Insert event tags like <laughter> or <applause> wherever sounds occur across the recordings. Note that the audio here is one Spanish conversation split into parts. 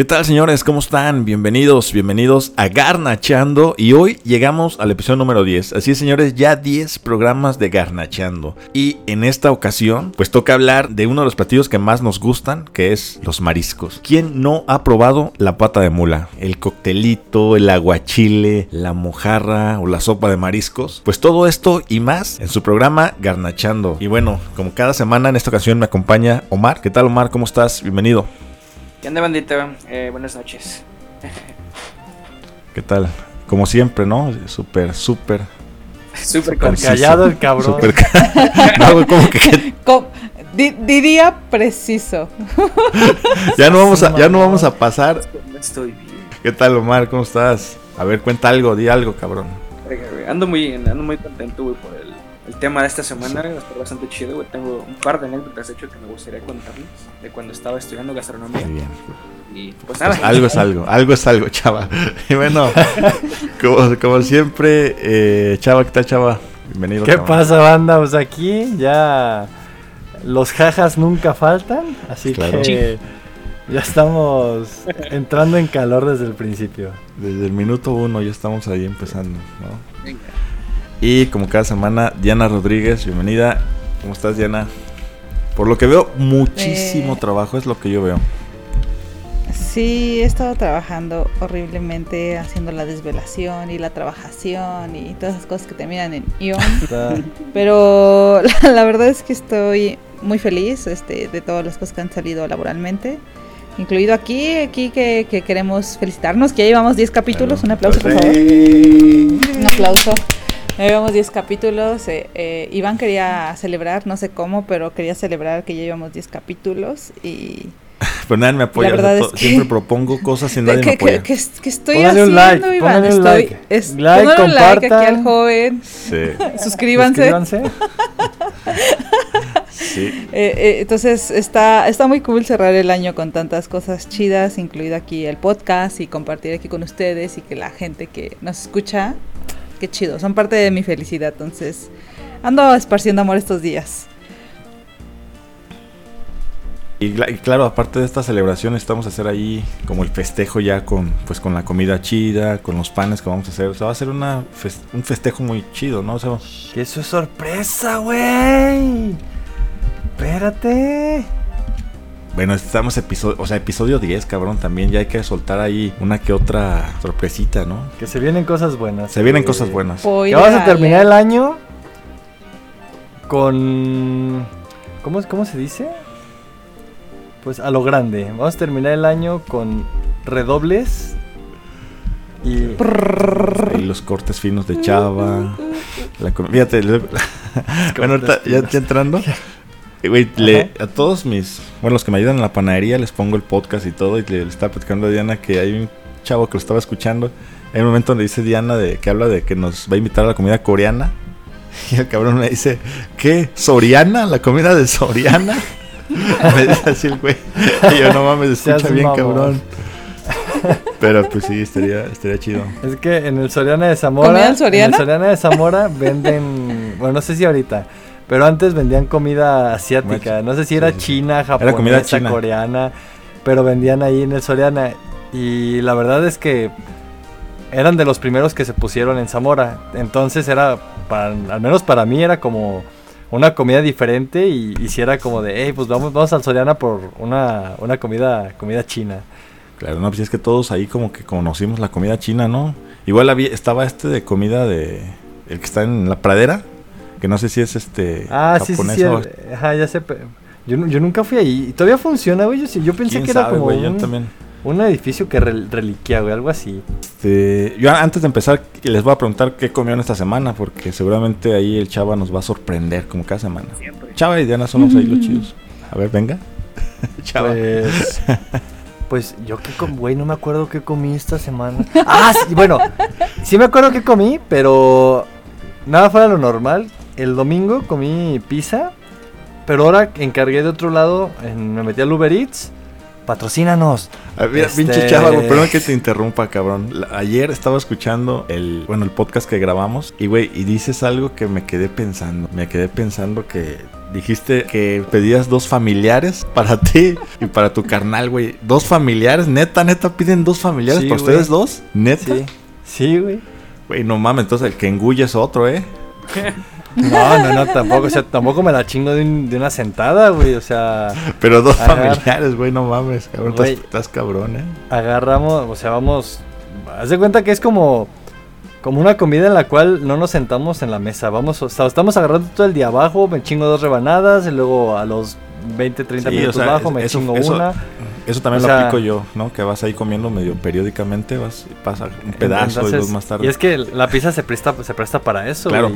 ¿Qué tal señores? ¿Cómo están? Bienvenidos, bienvenidos a Garnachando y hoy llegamos al episodio número 10. Así es señores, ya 10 programas de Garnachando. Y en esta ocasión, pues toca hablar de uno de los platillos que más nos gustan, que es los mariscos. ¿Quién no ha probado la pata de mula? El coctelito, el aguachile, la mojarra o la sopa de mariscos. Pues todo esto y más en su programa Garnachando. Y bueno, como cada semana en esta ocasión me acompaña Omar. ¿Qué tal Omar? ¿Cómo estás? Bienvenido. ¿Qué onda, bandita? Eh, buenas noches. ¿Qué tal? Como siempre, ¿no? Súper, súper. Súper callado el cabrón. Súper <laughs> no, como que... diría preciso. <laughs> ya no vamos a, ya no vamos a pasar. Estoy bien. ¿Qué tal, Omar? ¿Cómo estás? A ver, cuenta algo, di algo, cabrón. Ando muy, ando muy contento, güey, por el el tema de esta semana está bastante chido, güey. Tengo un par de anécdotas, hecho, que me gustaría contarles de cuando estaba estudiando gastronomía. Muy bien. Y pues nada. Pues algo es algo, algo es algo, chava. <laughs> Y bueno, <laughs> como, siempre, eh, chava, ¿qué tal, chava? Bienvenido. ¿Qué pasa, banda? Pues aquí ya los jajas nunca faltan, así que ya estamos entrando en calor desde el principio. Desde el minuto uno ya estamos ahí empezando, ¿no? Venga. Y como cada semana, Diana Rodríguez, bienvenida. ¿Cómo estás, Diana? Por lo que veo, muchísimo eh. trabajo es lo que yo veo. Sí, he estado trabajando horriblemente haciendo la desvelación y la trabajación y todas esas cosas que te miran en ION. <laughs> Pero <laughs> la, verdad es que estoy muy feliz este, de todas las cosas que han salido laboralmente. Incluido aquí, aquí que, queremos felicitarnos, que ya llevamos 10 capítulos. Un aplauso, por favor. Un aplauso. Llevamos 10 capítulos. Eh, eh, Iván quería celebrar, no sé cómo, pero quería celebrar que ya llevamos 10 capítulos y... <laughs> Pero nadie me apoya. siempre <laughs> propongo cosas y nadie que, me apoya. Que, estoy haciendo, un like, Iván? Estoy, like. Es, like, un like aquí al joven. Sí. <laughs> Suscríbanse. Suscríbanse. sí. Eh, entonces está, está muy cool cerrar el año con tantas cosas chidas, incluido aquí el podcast y compartir aquí con ustedes y que la gente que nos escucha qué chido, son parte de mi felicidad, entonces ando esparciendo amor estos días. Y, claro, aparte de esta celebración, estamos a hacer ahí como el festejo ya con pues con la comida chida, con los panes que vamos a hacer. O sea, va a ser una un festejo muy chido, ¿no? O sea, que eso es sorpresa, güey. Espérate. Bueno, estamos episodio, o sea, episodio 10, cabrón, también ya hay que soltar ahí una que otra sorpresita, ¿no? Que se vienen cosas buenas. Se vienen cosas buenas. Que vamos a terminar el año con ¿Cómo, ¿Cómo se dice? Pues a lo grande. Vamos a terminar el año con redobles y, y los cortes finos de Chava. <laughs> la, fíjate, <laughs> bueno, ahorita ya entrando. <laughs> Güey, a todos mis, bueno, los que me ayudan en la panadería les pongo el podcast y todo y le, estaba platicando a Diana que hay un chavo que lo estaba escuchando. Hay un momento donde dice Diana de que habla de que nos va a invitar a la comida coreana. <laughs> Y el cabrón me dice, ¿qué? ¿Soriana? ¿La comida de Soriana? <laughs> me dice así el güey. Y yo no mames, <laughs> escucha bien, cabrón. Pero pues sí, estaría, estaría chido. Es que en el Soriana de Zamora. En el Soriana de Zamora venden. Bueno, no sé si ahorita pero antes vendían comida asiática. No sé si era china, japonesa, comida china. coreana. Pero vendían ahí en el Soriana. Y la verdad es que eran de los primeros que se pusieron en Zamora. Entonces era, al menos para mí, era como una comida diferente. Y, si era como de, hey, pues vamos, vamos al Soriana por una, una comida, comida china. Claro, no, pues es que todos ahí como que conocimos la comida china, ¿no? Igual había, estaba este de comida de... El que está en la pradera que no sé si es este ah, japonés sí, sí, sí, Ajá, ya sé. Yo, yo nunca fui ahí. ¿Todavía funciona, güey? Yo, yo pensé que era como un, también. un edificio que reliquia, güey, algo así. Este, yo antes de empezar les voy a preguntar qué comieron esta semana, porque seguramente ahí el Chava nos va a sorprender como cada semana. Chava y Diana somos ahí los chidos. A ver, venga. <laughs> Chava. Pues, <laughs> pues yo qué comí, güey, no me acuerdo qué comí esta semana. Ah, sí, bueno, sí me acuerdo qué comí, pero nada fuera lo normal. El domingo comí pizza, pero ahora encargué de otro lado, me metí al Uber Eats patrocínanos. Mira, este... pinche chava, güey, perdón que te interrumpa, cabrón. Ayer estaba escuchando el, bueno, el podcast que grabamos y, güey, y dices algo que me quedé pensando. Me quedé pensando que dijiste que pedías dos familiares <laughs> para ti y para tu carnal, güey. Dos familiares, neta, neta, piden dos familiares para ustedes dos, neta. Sí, güey. Güey, no mames, entonces el que engulle es otro, ¿eh? <laughs> No, no, no, tampoco, o sea, tampoco me la chingo de, una sentada, güey, o sea... Pero dos familiares, güey, no mames, cabrón, estás, cabrón, ¿eh? Agarramos, o sea, vamos... Haz de cuenta que es como... Como una comida en la cual no nos sentamos en la mesa, vamos, o sea, estamos agarrando todo el día abajo, me chingo dos rebanadas y luego a los 20, 30 minutos abajo me chingo una. Eso también lo aplico yo, ¿no? Que vas ahí comiendo medio periódicamente, vas pasa un pedazo y dos más tarde. Y es que la pizza se presta, se presta para eso. Claro.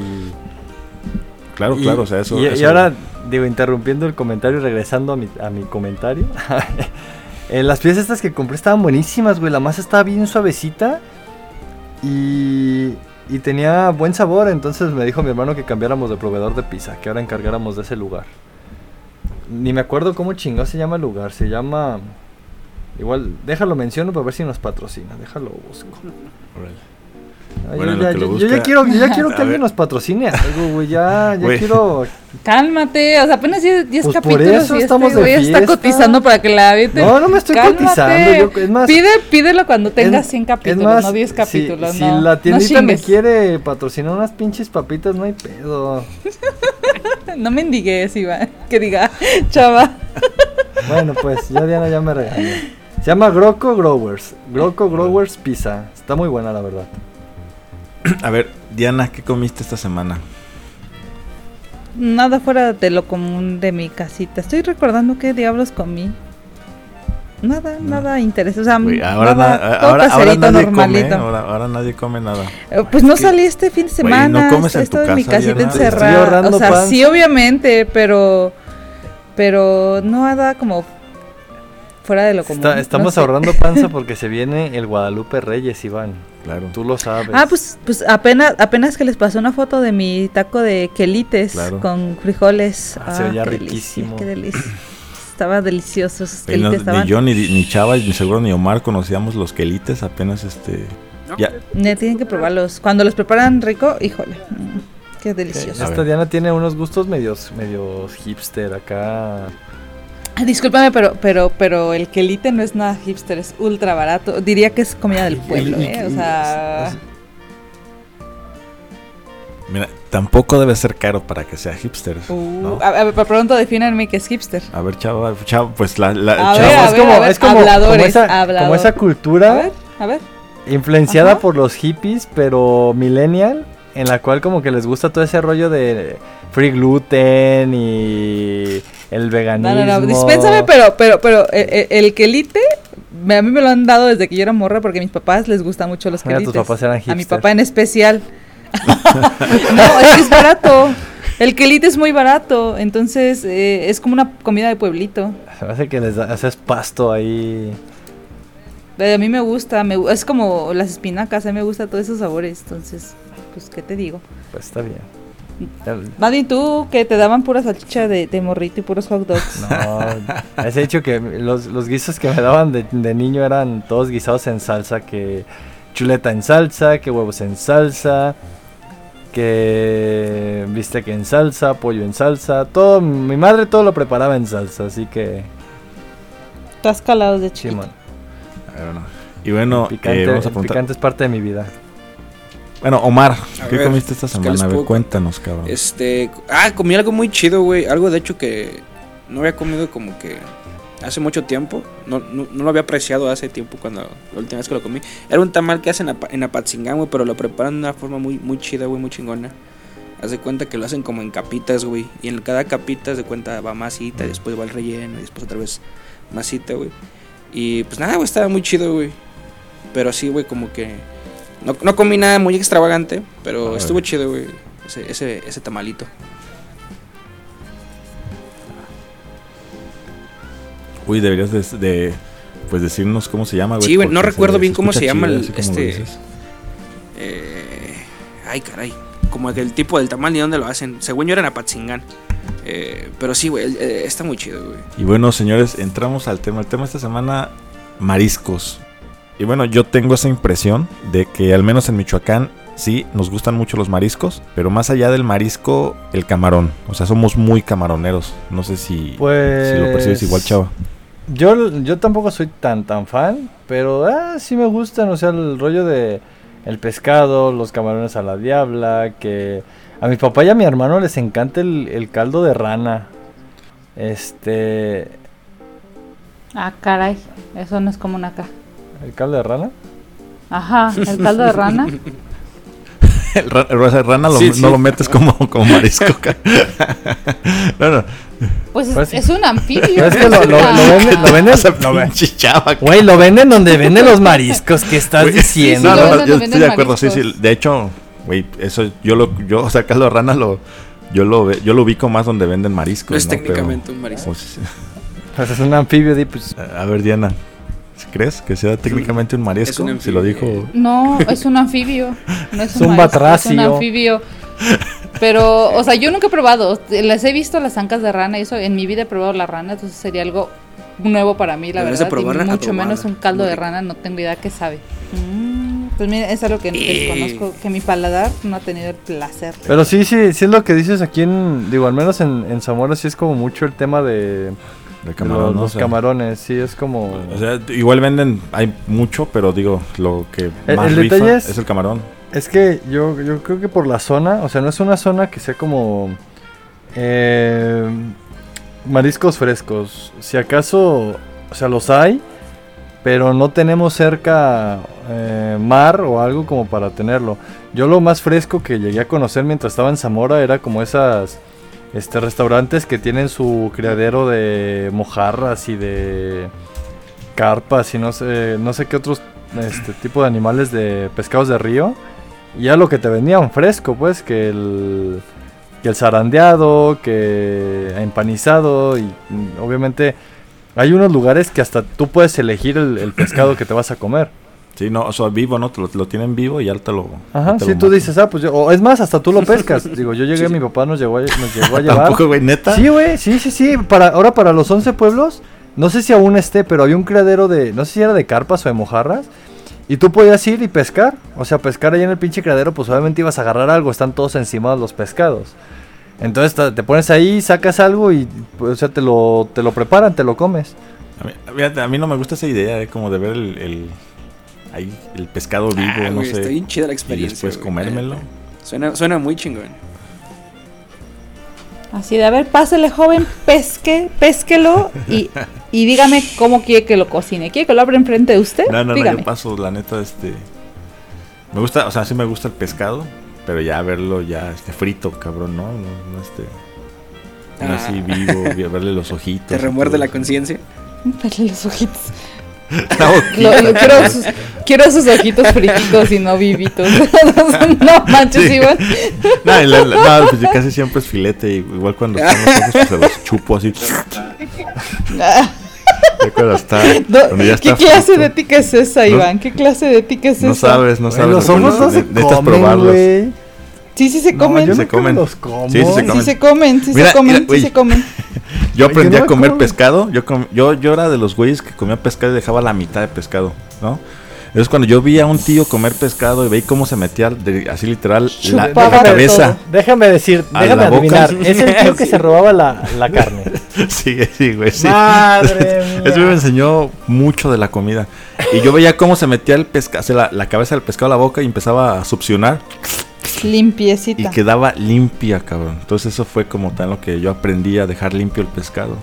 Claro, claro, o sea, eso y, ahora, digo, interrumpiendo el comentario y regresando a mi, a mi comentario. <laughs> Eh, las piezas estas que compré estaban buenísimas, güey. La masa estaba bien suavecita y, y tenía buen sabor. Entonces me dijo mi hermano que cambiáramos de proveedor de pizza, que ahora encargáramos de ese lugar. Ni me acuerdo cómo chingado se llama el lugar. Se llama. Igual, déjalo menciono para ver si nos patrocina. Déjalo busco yo, ya, <laughs> quiero, ya quiero que alguien nos patrocine algo, güey. Ya, <laughs> ya quiero. Cálmate, o sea, apenas 10 pues capítulos. Por eso y estamos este güey está cotizando para que la. No, no me estoy cotizando. es más, Pide, pídelo cuando tengas 100 capítulos, no 10 capítulos. Si, no, si la tiendita me quiere patrocinar unas pinches papitas, no hay pedo. <laughs> no me indigues, Iván. Que diga, chava. bueno, pues ya Diana ya me regañó. Se llama Groco Growers. Groco Growers Pizza. Está muy buena, la verdad. <clears throat> A ver, Diana, ¿qué comiste esta semana? Nada fuera de lo común de mi casita. Estoy recordando qué diablos comí. Nada, nada interesante. O ahora, nada, ahora, ahora, nadie come, ahora, nadie come nada. Eh, pues no salí este fin de semana. no comes en tu en mi casita encerrada. O sea, sí, obviamente, pero pero no nada como fuera de lo común. estamos ahorrando panza <laughs> porque se viene el Guadalupe Reyes, Iván. Claro. Tú lo sabes. Ah, pues, pues apenas, apenas que les pasó una foto de mi taco de quelites con frijoles. Ah, se veía ah, riquísimo. qué delicia. Estaba delicioso. ni yo, ni, ni Chava, ni seguro ni Omar conocíamos los quelites, apenas este... ya. tienen que probarlos. Cuando los preparan rico, híjole. Mm, qué delicioso. Esta Diana tiene unos gustos medios, medios hipster acá. Discúlpame, pero, pero, pero el quelite no es nada hipster, es ultra barato. Diría que es comida del pueblo, ¿eh? O sea. Mira, tampoco debe ser caro para que sea hipster. Uh, a, ver, pronto defínanme qué es hipster. A ver, chavo, chavo pues la, la chavo, es, como, es como, como, esa, cultura a ver, influenciada por los hippies, pero millennial, en la cual como que les gusta todo ese rollo de free gluten y el veganismo. No, no, no, dispénsame, pero, pero, pero eh, eh, el, quelite, a mí me lo han dado desde que yo era morra porque a mis papás les gustan mucho los quelites. tus papás eran A mi papá en especial. <laughs> no, es que es barato. El quelite es muy barato, entonces eh, es como una comida de pueblito. Se me hace que les haces pasto ahí. A mí me gusta, me, es como las espinacas, a mí me gusta todos esos sabores, entonces, pues, ¿qué te digo? Pues está bien. Nadie tú que te daban pura salchicha de, morrito y puros hot dogs. No, has dicho que los, los, guisos que me daban de, de, niño eran todos guisados en salsa, que chuleta en salsa, que huevos en salsa, que bistec en salsa, pollo en salsa, todo, mi madre todo lo preparaba en salsa, así que... Estás calado de chico. Y bueno, picante, eh, picante es parte de mi vida. Bueno, Omar, ¿qué comiste esta semana? A ver, cuéntanos, cabrón. Este. Ah, comí algo muy chido, güey. Algo de hecho que no había comido como que hace mucho tiempo. No, no, lo había apreciado hace tiempo cuando la última vez que lo comí. Era un tamal que hacen en Apatzingán, güey, pero lo preparan de una forma muy, muy chida, güey, muy chingona. Haz de cuenta que lo hacen como en capitas, güey. Y en cada capita, de cuenta, va masita, y después va el relleno, y después otra vez masita, güey. Y pues nada, güey, estaba muy chido, güey. Pero sí, güey, como que no, no comí nada muy extravagante, pero estuvo chido, güey. Ese, ese, ese tamalito. Uy, deberías de, pues decirnos cómo se llama, güey. Sí, güey, no recuerdo bien cómo se llama el, este. Eh, ay, caray. Como el tipo del tamal ni dónde lo hacen. Según yo era en Apatzingán. Eh, pero sí, güey, está muy chido, güey. Y bueno, señores, entramos al tema. El tema esta semana, mariscos. Y bueno, yo tengo esa impresión de que al menos en Michoacán sí, nos gustan mucho los mariscos, pero más allá del marisco, el camarón. O sea, somos muy camaroneros. No sé si, pues, si lo percibes igual, pues, chava. Yo, yo tampoco soy tan tan fan, pero ah, sí me gustan, o sea, el rollo de el pescado, los camarones a la diabla, que a mi papá y a mi hermano les encanta el, el caldo de rana. Este... Ah, caray, eso no es común acá. ¿El caldo de rana? Ajá, el caldo de rana. <laughs> el, rana lo, no lo metes como, como marisco. <laughs> no, no. Pues, pues es, un anfibio. Es que lo, lo, venden, lo venden, güey, lo venden donde venden los mariscos. ¿Qué estás diciendo? no, no, yo estoy de acuerdo, sí, sí. De hecho, güey, eso yo lo, yo, o sea, caldo de rana lo, yo lo, yo lo ubico más donde venden mariscos. es técnicamente un marisco. Pues, pues, es un anfibio, pues. A ver, Diana. ¿Crees que sea técnicamente un marisco? Si lo dijo. No, es un anfibio. No es, un, un Es un anfibio. Pero, o sea, yo nunca he probado. Les he visto las ancas de rana y eso. En mi vida he probado la rana, entonces sería algo nuevo para mí, la verdad. Y mucho menos un caldo de rana, no tengo idea qué sabe. Mm, pues mira, es algo que desconozco, que mi paladar no ha tenido el placer. Pero sí, sí, sí es lo que dices aquí en, digo, al menos en, en Zamora sí es como mucho el tema de de los, camarones, sí, es como... O sea, igual venden, hay mucho, pero digo, lo que más el, rifa es, el camarón. Es que yo, yo creo que por la zona, o sea, no es una zona que sea como... Eh, mariscos frescos. Si acaso, o sea, los hay, pero no tenemos cerca eh, mar o algo como para tenerlo. Yo lo más fresco que llegué a conocer mientras estaba en Zamora era como esas este, restaurantes que tienen su criadero de mojarras y de carpas y no sé, no sé qué otros este, tipo de animales de pescados de río. Y ya lo que te vendían fresco, pues, que el, que el zarandeado, que empanizado y mm, obviamente hay unos lugares que hasta tú puedes elegir el pescado que te vas a comer. Sí, no, o sea, vivo, ¿no? Te lo, tienen vivo y ya te lo. Ajá, sí, tú dices, ah, pues yo, o es más, hasta tú lo <laughs> pescas. Digo, yo llegué, mi papá nos llegó a, nos <laughs> llegó a llevar. ¿Tampoco, güey, neta? Sí, güey, sí, sí, sí. Para, ahora para los 11 pueblos, no sé si aún esté, pero había un criadero de, no sé si era de carpas o de mojarras. Y tú podías ir y pescar. O sea, pescar ahí en el pinche criadero, pues obviamente ibas a agarrar algo, están todos encima de los pescados. Entonces te pones ahí, sacas algo y, pues, o sea, te lo, te lo preparan, te lo comes. A mí, a mí no me gusta esa idea, eh, como de ver el ahí el pescado vivo, ah, no sé. Está bien chida la experiencia. Y después comérmelo. Suena, suena muy chingón. Así de, a ver, pásele joven, pesque, pesquelo y, y dígame cómo quiere que lo cocine. ¿Quiere que lo abra enfrente de usted? No, no, no, yo paso, la neta, este... Me gusta, o sea, sí me gusta el pescado, pero ya verlo ya este frito, cabrón, ¿no? No, no este... No así ah. vivo, <laughs> verle los ojitos. ¿Te remuerde la conciencia? Verle los ojitos. Quiero, sus, quiero, sus, ojitos frititos y no vivitos. <laughs> no manches, igual. No, pues casi siempre es filete. Igual cuando <laughs> están los ojos, pues se los chupo así. Está, ¿Qué clase de ética es esa, Iván? ¿Qué clase de ética es esa? No sabes, no sabes. Los ojos no se comen, Sí, sí se comen. No, se comen. Los como. Sí, sí se comen. Sí se comen, sí se comen, sí se comen. Yo aprendí a comer pescado. Yo, yo, yo era de los güeyes que comía pescado y dejaba la mitad de pescado, ¿no? Entonces cuando yo vi a un tío comer pescado y veí cómo se metía así literal la, cabeza. Déjame decir, déjame adivinar. <laughs> Es el tío que se robaba la, la <laughs> carne. sí, sí, güey, sí. Madre <laughs> mía. Eso me enseñó mucho de la comida. Y yo veía cómo se metía el pescado, la, la cabeza del pescado a la boca y empezaba a succionar. Limpiecita. Y quedaba limpia, cabrón. Entonces eso fue como tal lo que yo aprendí a dejar limpio el pescado.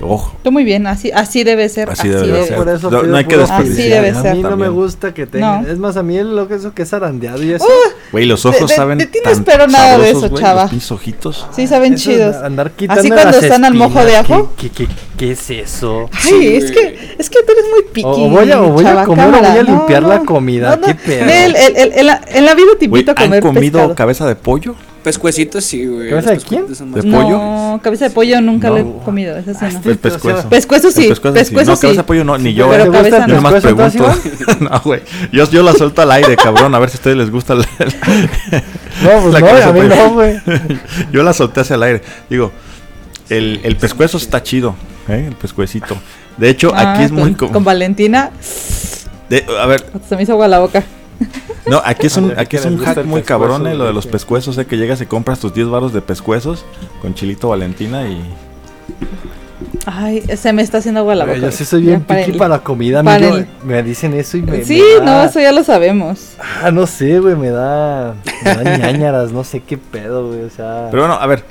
Ojo. Muy bien, así, así debe ser. Así, debe, ser. Por eso no, hay que Así debe ser. A mí no me gusta que tengan. Es más, a mí lo que eso que es arandeado y eso. Güey, los ojos saben. De, ti no espero nada de eso, chava. Mis ojitos. Sí, saben chidos. Andar así cuando están al mojo de ajo. ¿Qué, qué, qué, es eso? Ay, es que, es que tú eres muy piqui. O voy a, o voy a comer o voy a limpiar la comida. ¿Qué pedo? En la vida te invito a comer ¿Han comido cabeza de pollo? Pescuecitos sí, güey. ¿Cabeza de quién? ¿De pollo? No, cabeza de pollo nunca lo he comido. Esa sí no. El pescuezo. Pescuezo sí. Pescuezo sí. No, cabeza de pollo no, ni yo. Pero ¿eh? cabeza yo nomás pregunto. <laughs> no, güey. Yo, yo la suelto al aire, cabrón. A ver si a ustedes les gusta. El, <laughs> no, pues <laughs> no, a mí no, güey. yo la solté hacia el aire. Digo, el, el pescuezo está chido, ¿eh? El pescuecito. De hecho, Ah, aquí es muy... con, com- con Valentina. de- a ver, Se me hizo agua la boca. No, aquí es un, aquí es un hack muy cabrón, eh, lo de los pescuezos, eh, que llegas y compras tus 10 baros de pescuezos con chilito Valentina y... Ay, se me está haciendo agua la boca. Yo sí soy bien para piqui el- para la comida. para amigo. el- Me dicen eso y me. Sí, me no, eso ya lo sabemos. Ah, no sé, güey, me da. Me da ñañaras, no sé qué pedo, güey, o sea. Pero bueno, a ver,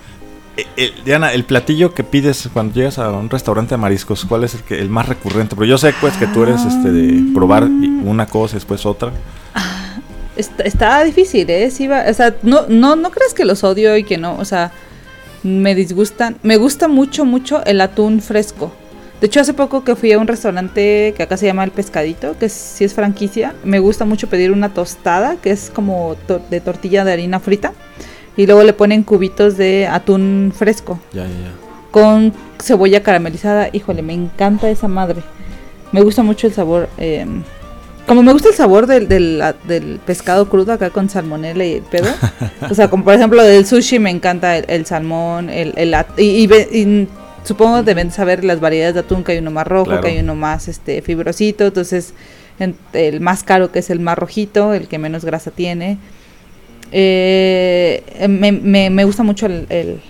eh, eh, Diana, el platillo que pides cuando llegas a un restaurante de mariscos, ¿cuál es el, que, el más recurrente? Pero yo sé pues que tú eres este de probar una cosa y después otra. Está, está difícil, ¿eh? Sí va- o sea, no, no, no crees que los odio y que no, o sea, me disgustan. Me gusta mucho, mucho el atún fresco. De hecho, hace poco que fui a un restaurante que acá se llama El Pescadito, que sí es franquicia, me gusta mucho pedir una tostada, que es como to- de tortilla de harina frita, y luego le ponen cubitos de atún fresco Ya, ya, ya. con cebolla caramelizada. Híjole, me encanta esa madre. Me gusta mucho el sabor. eh, como me gusta el sabor del, del, del pescado crudo acá con salmonella y el pedo. o sea, como por ejemplo del sushi me encanta el, el salmón, el, el y, y y supongo deben saber las variedades de atún, que hay uno más rojo, Claro. que hay uno más este fibrosito. Entonces, en- el más caro que es el más rojito, el que menos grasa tiene. Eh, me, me, me gusta mucho el, el,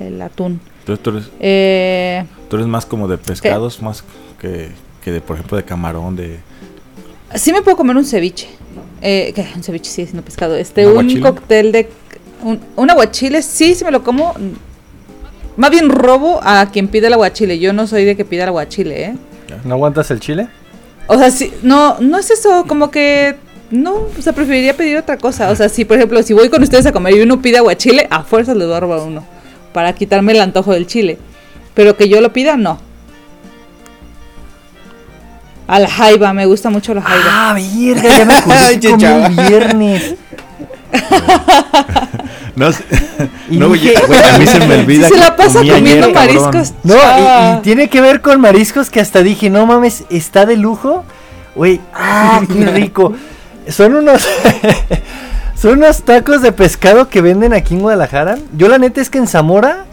el atún. Entonces tú eres, Eh, tú eres más como de pescados, más que, que de, por ejemplo, de camarón, de... sí me puedo comer un ceviche. Eh, ¿qué? Un ceviche, sí, no pescado. Este, ¿Un cóctel de... Un, un aguachile, sí, sí me lo como. Más bien robo a quien pide el aguachile. Yo no soy de que pida el aguachile, ¿eh? ¿No aguantas el chile? O sea, sí, no, no es eso, como que... No, o sea, preferiría pedir otra cosa. O sea, si por ejemplo, si voy con ustedes a comer y uno pide aguachile, a fuerzas les voy a robar uno. Para quitarme el antojo del chile. Pero que yo lo pida, no. A la jaiba, me gusta mucho la jaiba. Ah, verga, ya me acordé que comí Chava. el viernes. <laughs> No, no, güey, a mí se me olvida Si se la pasa ayer, comiendo cabrón. mariscos. No, y, tiene que ver con mariscos que hasta dije, no mames, está de lujo. Güey, ah, qué <laughs> rico. Son unos <laughs> Son unos tacos de pescado que venden aquí en Guadalajara. Yo la neta es que en Zamora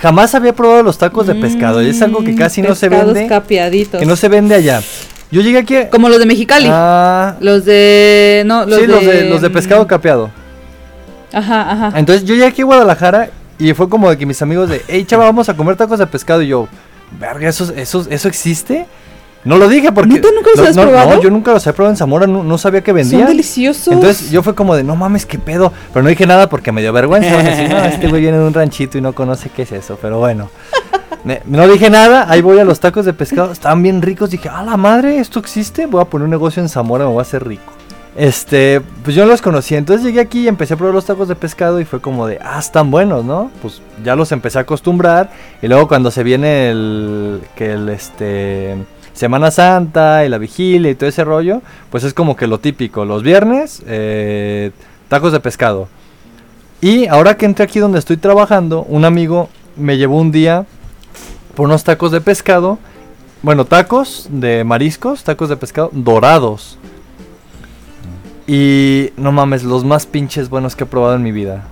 jamás había probado los tacos de pescado. y es algo que casi no se Mm, vende. capeaditos. Que no se vende allá. Yo llegué aquí. Como los de Mexicali. Ah, Los de. No, los sí, de. los de, los de pescado mm, capeado. Ajá, ajá. Entonces yo llegué aquí a Guadalajara y fue como de que mis amigos de, hey chava, vamos a comer tacos de pescado. Y yo, verga, ¿eso, eso, eso existe? No lo dije porque... ¿Neta nunca los no, has no, probado? No, yo nunca los he probado en Zamora, no, no sabía que Son vendían. deliciosos. Entonces yo fue como de, no mames, qué pedo. Pero no dije nada porque me dio vergüenza. No, este güey viene de un ranchito y no conoce qué es eso. Pero bueno. No dije nada, ahí voy a los tacos de pescado. Estaban bien ricos. Dije, a la madre, ¿esto existe? Voy a poner un negocio en Zamora, me voy a hacer rico. Este, pues yo no los conocía. Entonces llegué aquí y empecé a probar los tacos de pescado y fue como de, ah, están buenos, ¿no? Pues ya los empecé a acostumbrar. Y luego cuando se viene el, que el, este, Semana Santa y la vigilia y todo ese rollo, pues es como que lo típico. Los viernes, eh, tacos de pescado. Y ahora que entré aquí donde estoy trabajando, un amigo me llevó un día por unos tacos de pescado. Bueno, tacos de mariscos, tacos de pescado dorados. Y no mames, los más pinches buenos que he probado en mi vida.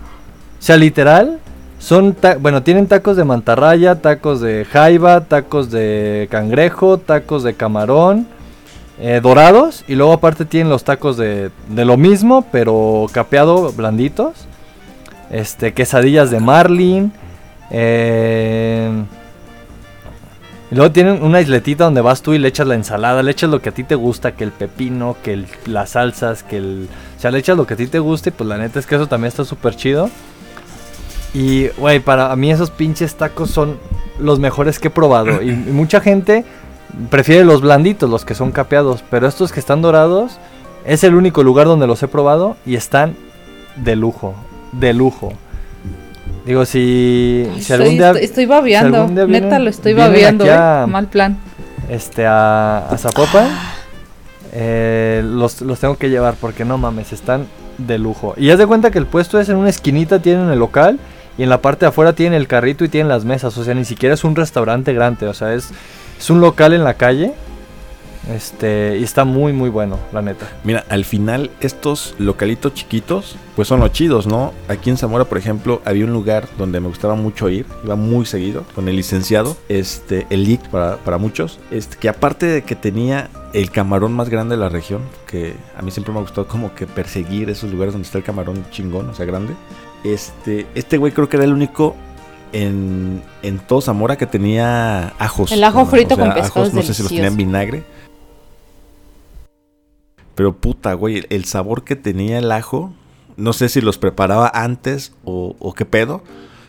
O sea, literal, son, bueno, tienen tacos de mantarraya, tacos de jaiba, tacos de cangrejo, tacos de camarón, eh, dorados. Y luego aparte tienen los tacos de, de lo mismo, pero capeado, blanditos. Este, quesadillas de marlin. Eh, y luego tienen una isletita donde vas tú y le echas la ensalada, le echas lo que a ti te gusta, que el pepino, que las salsas, que el... O sea, le echas lo que a ti te guste y pues la neta es que eso también está súper chido. Y, güey, para mí esos pinches tacos son los mejores que he probado. Y, y mucha gente prefiere los blanditos, los que son capeados. Pero estos que están dorados es el único lugar donde los he probado y están de lujo, de lujo. Digo, si, Ay, si algún estoy, día estoy, babeando. día Neta, lo estoy babeando, ¿eh? a- Mal plan. este a, a Zapopan, eh, los, los tengo que llevar porque no mames, están de lujo. Y haz de cuenta que el puesto es en una esquinita, tienen el local. Y en la parte de afuera tienen el carrito y tienen las mesas. O sea, ni siquiera es un restaurante grande. O sea, es, es un local en la calle este, y está muy, muy bueno, la neta. Mira, al final, estos localitos chiquitos, pues son los chidos, ¿no? Aquí en Zamora, por ejemplo, había un lugar donde me gustaba mucho ir, iba muy seguido, con el licenciado, este, el LIC para, para muchos, este, que aparte de que tenía el camarón más grande de la región, que a mí siempre me ha gustado como que perseguir esos lugares donde está el camarón chingón, o sea, grande. Este, este güey creo que era el único en, en todo Zamora que tenía ajos. El ajo frito con pescado. no sé si los tenía en vinagre pero puta, güey, el sabor que tenía el ajo, no sé si los preparaba antes o, qué pedo,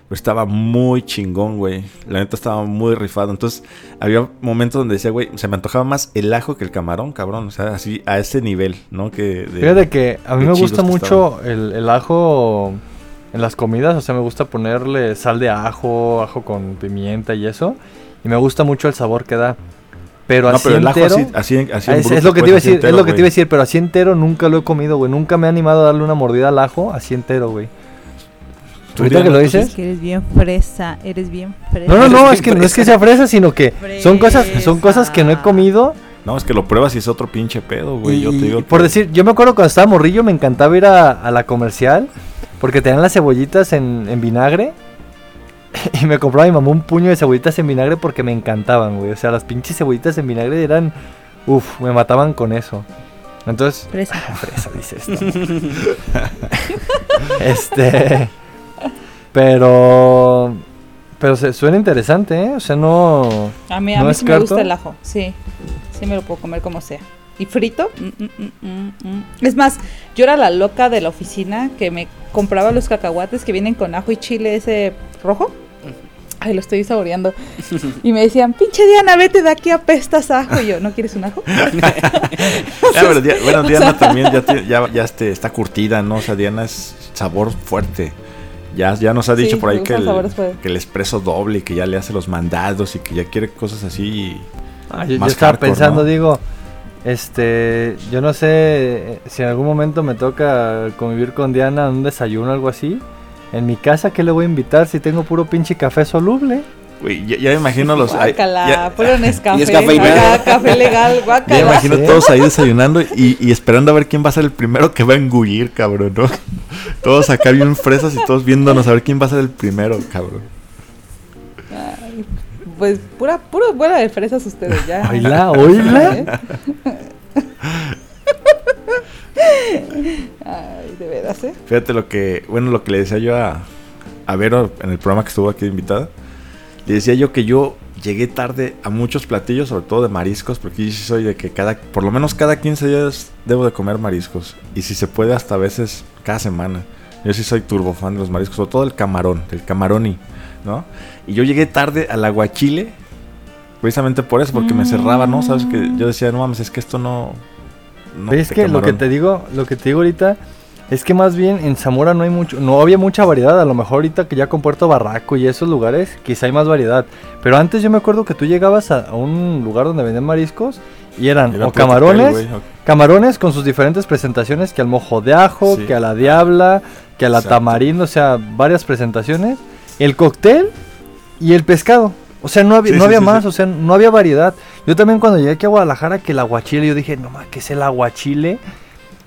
pero estaba muy chingón, güey. La neta estaba muy rifado. Entonces, había momentos donde decía, güey, se me antojaba más el ajo que el camarón, cabrón. O sea, así a ese nivel, ¿no? Que Fíjate que a mí me gusta mucho el, el, ajo en las comidas. O sea, me gusta ponerle sal de ajo, ajo con pimienta y eso. Y me gusta mucho el sabor que da. Pero así entero. es, lo que te iba a decir, es lo que te iba a decir, pero así entero nunca lo he comido, güey. Nunca me ha animado a darle una mordida al ajo así entero, güey. ¿Ahorita que lo dices? Es que eres bien fresa, eres bien fresa. No, no, no, es que no es que sea fresa, sino que son cosas, son cosas que no he comido. No, es que lo pruebas y es otro pinche pedo, güey. Yo te digo por decir, yo me acuerdo cuando estaba morrillo, me encantaba ir a, a la comercial porque tenían las cebollitas en, en vinagre <laughs> y me compraba mi mamá un puño de cebollitas en vinagre porque me encantaban, güey. O sea, las pinches cebollitas en vinagre eran. Uf, me mataban con eso. Entonces. Fresa. <laughs> Fresa, dice esto. <laughs> este. Pero. Pero se, suena interesante, ¿eh? O sea, no. A mí, a mí sí me gusta el ajo, sí. Sí me lo puedo comer como sea. ¿Y frito? Mm, mm, mm, es más, yo era la loca de la oficina que me compraba los cacahuates que vienen con ajo y chile ese rojo. Ay, lo estoy saboreando. <laughs> Y me decían, pinche Diana, vete de aquí a pestas ajo. Y yo, ¿no quieres un ajo? bueno, Diana también ya, ya, este, está curtida, ¿no? O sea, Diana es sabor fuerte. Ya, ya nos ha dicho por ahí que el, que el expreso doble y que ya le hace los mandados y que ya quiere cosas así. Ah, yo, estaba pensando, digo, este, yo no sé si en algún momento me toca convivir con Diana en un desayuno o algo así. En mi casa, ¿qué le voy a invitar si tengo puro pinche café soluble? Uy, ya, me imagino los. Guácala, ya, puro <laughs> Nescafé. es café, café legal, guácala. Ya me imagino todos ahí desayunando y, y, esperando a ver quién va a ser el primero que va a engullir, cabrón, ¿no? <laughs> Todos acá bien fresas y todos viéndonos a ver quién va a ser el primero, cabrón. Pues pura, puro buena de fresas ustedes ya. <laughs> Oíla, oíla. <laughs> Ay, de veras, ¿eh? Fíjate lo que, bueno, lo que le decía yo a, a Vero en el programa que estuvo aquí invitada. Le decía yo que yo llegué tarde a muchos platillos, sobre todo de mariscos, porque yo sí soy de que cada, por lo menos cada 15 días debo de comer mariscos. Y si se puede, hasta a veces cada semana. Yo sí soy turbo fan de los mariscos, sobre todo el camarón, el camaroni, ¿no? Y yo llegué tarde al aguachile, precisamente por eso, porque me cerraba, ¿no? Sabes que yo decía, no mames, es que esto no, es que lo que te digo, lo que te digo ahorita es que más bien en Zamora no hay mucho, no había mucha variedad. A lo mejor ahorita que ya con Puerto Barraco y esos lugares, quizá hay más variedad. Pero antes yo me acuerdo que tú llegabas a, un lugar donde vendían mariscos y eran o camarones, camarones con sus diferentes presentaciones, que al mojo de ajo, que a la diabla, que a la tamarindo, o sea, varias presentaciones. El cóctel y el pescado. O sea, no había, no había más, o sea, no había variedad. Yo también cuando llegué aquí a Guadalajara, que el aguachile, yo dije, no mames, ¿qué es el aguachile?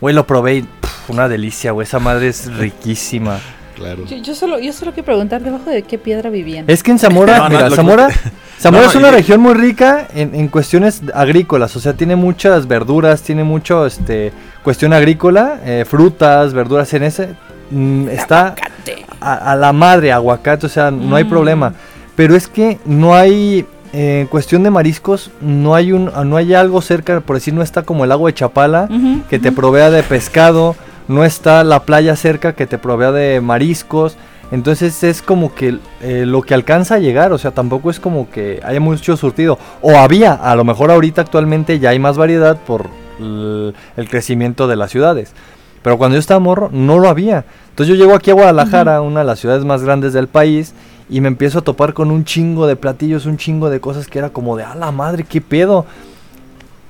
Güey, lo probé y una delicia, güey, esa madre es riquísima. Claro. Yo, solo, yo solo quiero preguntar debajo de qué piedra vivían. Es que en Zamora, <laughs> mira, Zamora, <laughs> Zamora es una región muy rica en, en, cuestiones agrícolas, o sea, tiene muchas verduras, tiene mucho, este, cuestión agrícola, eh, frutas, verduras en ese, mm, está a, la madre aguacate, o sea, no hay mm. problema. Pero es que no hay, en cuestión de mariscos, no hay, un, no hay algo cerca, por decir, no está como el agua de Chapala, que te provea de pescado, no está la playa cerca que te provea de mariscos. Entonces es como que eh, lo que alcanza a llegar, o sea, tampoco es como que haya mucho surtido. O había, a lo mejor ahorita actualmente ya hay más variedad por el, crecimiento de las ciudades. Pero cuando yo estaba morro, no lo había. Entonces yo llego aquí a Guadalajara, una de las ciudades más grandes del país, y me empiezo a topar con un chingo de platillos, un chingo de cosas que era como de, a la madre, qué pedo.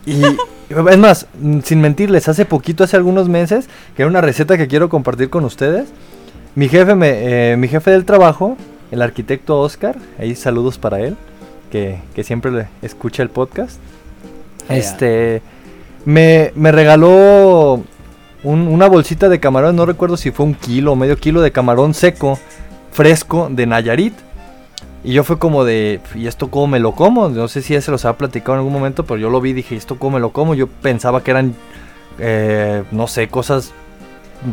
Y, <laughs> Es más, sin mentirles, hace poquito, hace algunos meses, que era una receta que quiero compartir con ustedes. Mi jefe, me, eh, mi jefe del trabajo, el arquitecto Oscar, ahí saludos para él, que, que siempre le escucha el podcast. Este, me, me regaló una bolsita de camarón, no recuerdo si fue un kilo o medio kilo de camarón seco, fresco, de Nayarit. Y yo fue como de, ¿y esto cómo me lo como? No sé si ya se los ha platicado en algún momento, pero yo lo vi y dije, ¿esto cómo me lo como? Yo pensaba que eran, eh, no sé, cosas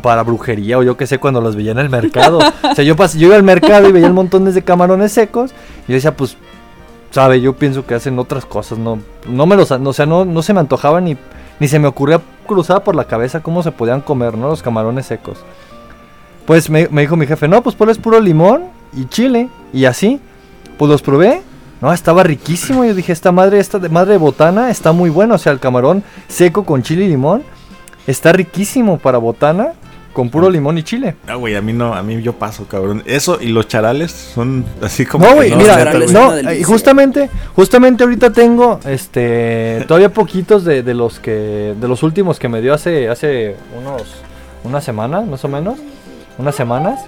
para brujería o yo qué sé cuando los veía en el mercado. <laughs> o sea, yo, yo iba al mercado y veía montón de camarones secos y yo decía, pues, sabe, yo pienso que hacen otras cosas, no, no me los, o sea, no, no se me antojaba ni, ni se me ocurría cruzar por la cabeza cómo se podían comer, ¿no? Los camarones secos. Pues me, dijo mi jefe, no, pues pones puro limón y chile y así. Pues los probé. No, estaba riquísimo. Yo dije, esta madre, esta de madre botana está muy buena. O sea, el camarón seco con chile y limón está riquísimo para botana con puro limón y chile. Ah, güey, a mí no, a mí yo paso, cabrón. Eso y los charales son así como. No, güey, mira, no, justamente, justamente ahorita tengo, este, todavía poquitos de, de, los que, de los últimos que me dio hace, hace unos, una semana, más o menos, unas semanas.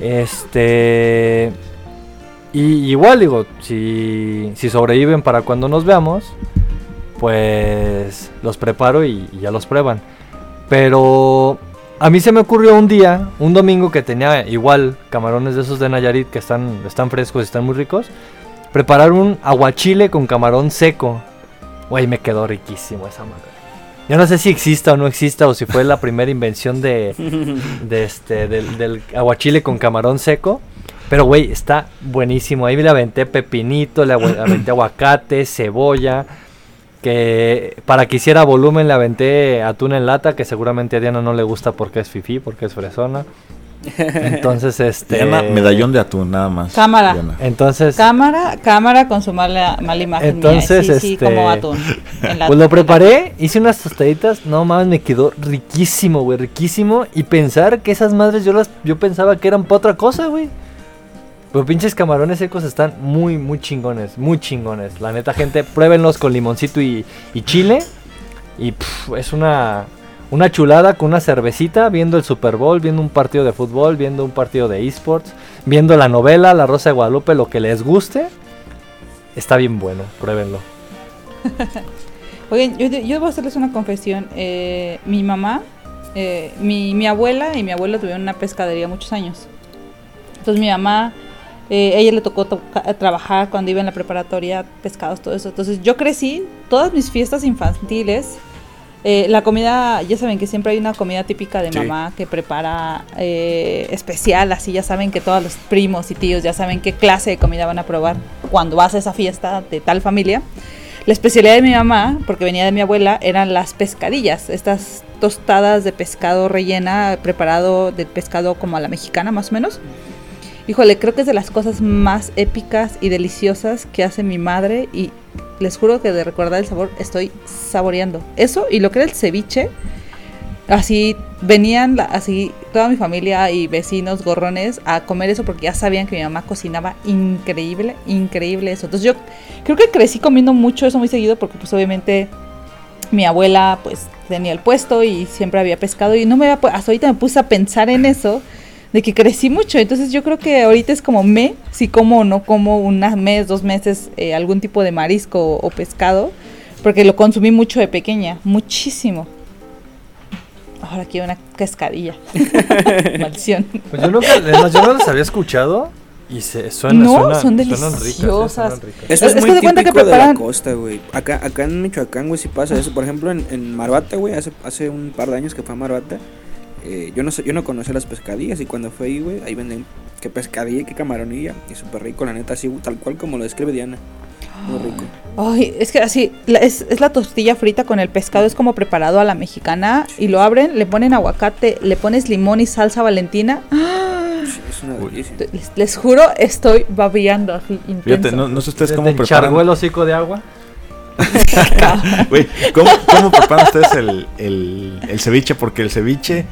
Este, y igual digo, si, si sobreviven para cuando nos veamos, pues los preparo y, ya los prueban. Pero a mí se me ocurrió un día, un domingo que tenía igual camarones de esos de Nayarit que están, están frescos y están muy ricos, preparar un aguachile con camarón seco. Güey, me quedó riquísimo esa madre. Yo no sé si exista o no exista o si fue la primera invención de, <laughs> de este, del, del aguachile con camarón seco. Pero, güey, está buenísimo. Ahí le aventé pepinito, le aventé aguacate, cebolla. Que para que hiciera volumen le aventé atún en lata, que seguramente a Diana no le gusta porque es fifi, porque es fresona. Entonces, <laughs> este. Diana, medallón de atún, nada más. Cámara. Entonces. Cámara, cámara con su mala, mala imagen. Entonces, Sí, este. como atún. pues lo preparé, hice unas tostaditas. No mames, me quedó riquísimo, güey, riquísimo. Y pensar que esas madres yo las, yo pensaba que eran para otra cosa, güey. Pero pinches camarones secos están muy, muy chingones. Muy chingones. La neta, gente, pruébenlos con limoncito y, chile. Y es una, una chulada con una cervecita, viendo el Super Bowl, viendo un partido de fútbol, viendo un partido de esports, viendo la novela, La Rosa de Guadalupe, lo que les guste. Está bien bueno, pruébenlo. <laughs> Oigan, yo, yo voy a hacerles una confesión. Eh, mi mamá, eh, mi, mi abuela y mi abuelo tuvieron una pescadería muchos años. Entonces mi mamá eh, ella le tocó trabajar cuando iba en la preparatoria, pescados, todo eso. Entonces yo crecí, todas mis fiestas infantiles, eh, la comida, ya saben que siempre hay una comida típica de mamá que prepara eh, especial, así ya saben que todos los primos y tíos ya saben qué clase de comida van a probar cuando vas a esa fiesta de tal familia. La especialidad de mi mamá, porque venía de mi abuela, eran las pescadillas, estas tostadas de pescado rellena, preparado de pescado como a la mexicana más o menos. Híjole, creo que es de las cosas más épicas y deliciosas que hace mi madre y les juro que de recordar el sabor estoy saboreando. Eso y lo que era el ceviche, así venían así toda mi familia y vecinos gorrones a comer eso porque ya sabían que mi mamá cocinaba increíble, increíble eso. Entonces yo creo que crecí comiendo mucho eso muy seguido porque pues obviamente mi abuela pues tenía el puesto y siempre había pescado y no me había, hasta ahorita me puse a pensar en eso de que crecí mucho. Entonces yo creo que ahorita es como me, si como o no como un mes, dos meses eh, algún tipo de marisco o, pescado, porque lo consumí mucho de pequeña, muchísimo. Ahora quiero una cascadilla. <laughs> Maldición. Pues yo, nunca, yo no las había escuchado. Y se suena, no, son deliciosas. Eso es, muy típico de, que preparan... de la costa, güey. Acá, acá en Michoacán, güey, sí pasa eso. Por ejemplo, en, en Marbata, güey, hace, hace un par de años que fue a Marbata, eh, yo no sé, yo no conocía las pescadillas y cuando fue ahí, güey, ahí venden qué pescadilla y qué camaronilla. Y súper rico, la neta, así tal cual como lo describe Diana. Muy rico. Ay, es que así, es, es, la tortilla frita con el pescado, es como preparado a la mexicana. Y lo abren, le ponen aguacate, le pones limón y salsa valentina. es una les, les, juro, estoy babeando así. Fíjate, no, no sé ustedes cómo preparan. el hocico de agua? <laughs> ¿cómo, ¿cómo, preparan ustedes el, el, el ceviche? Porque el ceviche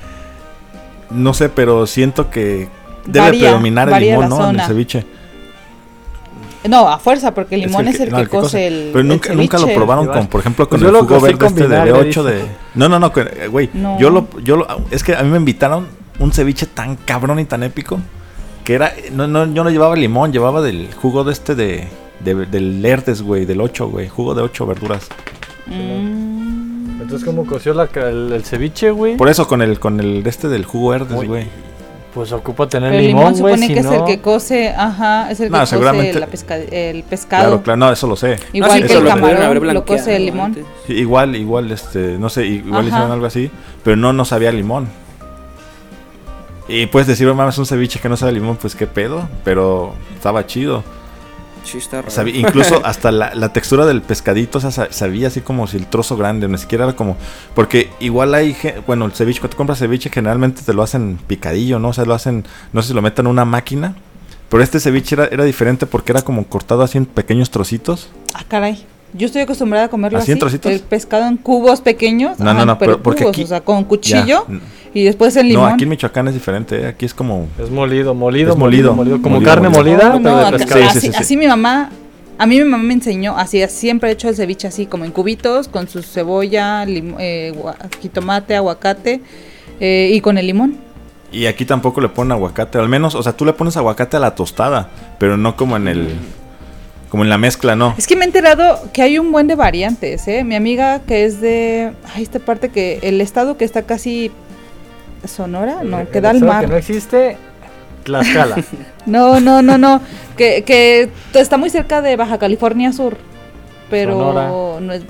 no sé, pero siento que debe predominar el limón, ¿no? En el ceviche. No, a fuerza, porque el limón es el que, cose el. Pero nunca, nunca lo probaron con, por ejemplo, con pues el jugo verde este de, 8 de. No, no, no, güey. Yo lo, yo lo, es que a mí me invitaron un ceviche tan cabrón y tan épico que era, no, no, yo no llevaba limón, llevaba del jugo de este de, del Lerdes, güey, del 8, güey, jugo de 8 verduras. Mm. Entonces, ¿cómo coció la, el, ceviche, güey? Por eso, con el, con el este del jugo Verdes, güey. Pues ocupa tener limón, güey. supone que es el que cose, ajá, es el que cose el pescado. Claro, claro, no, eso lo sé. Igual que el camarón lo cose el limón. igual, igual, este, no sé, igual hicieron algo así, pero no, no sabía limón. Y puedes decir, oh, es un ceviche que no sabe limón, pues qué pedo, pero estaba chido. Sí, está raro. incluso <laughs> hasta la, textura del pescadito, o sea, sabía así como si el trozo grande, ni siquiera era como. Porque igual hay. Bueno, el ceviche, cuando compras ceviche, generalmente te lo hacen picadillo, ¿no? O sea, lo hacen. No sé si lo meten en una máquina. Pero este ceviche era, era diferente porque era como cortado así en pequeños trocitos. Ah, caray. Yo estoy acostumbrada a comerlo así. El pescado en cubos pequeños. No, no, no, pero, porque o sea, con cuchillo. Y después el limón. No, aquí en Michoacán es diferente. ¿eh? Aquí es como. Es molido, molido. Es molido. como carne molida, no, pero de pescado. así, mi mamá. A mí mi mamá me enseñó, así siempre he hecho el ceviche así, como en cubitos, con su cebolla, eh, jitomate, aguacate eh, y con el limón. Y aquí tampoco le ponen aguacate, al menos, o sea, tú le pones aguacate a la tostada, pero no como en el como en la mezcla, ¿no? Es que me he enterado que hay un buen de variantes, ¿eh? Mi amiga que es de... Ay, esta parte que... El estado que está casi... Sonora, no, que da al mar. Que no existe Tlaxcala. <laughs> no, no, no, no. Que, que está muy cerca de Baja California Sur. Pero Sonora. no es...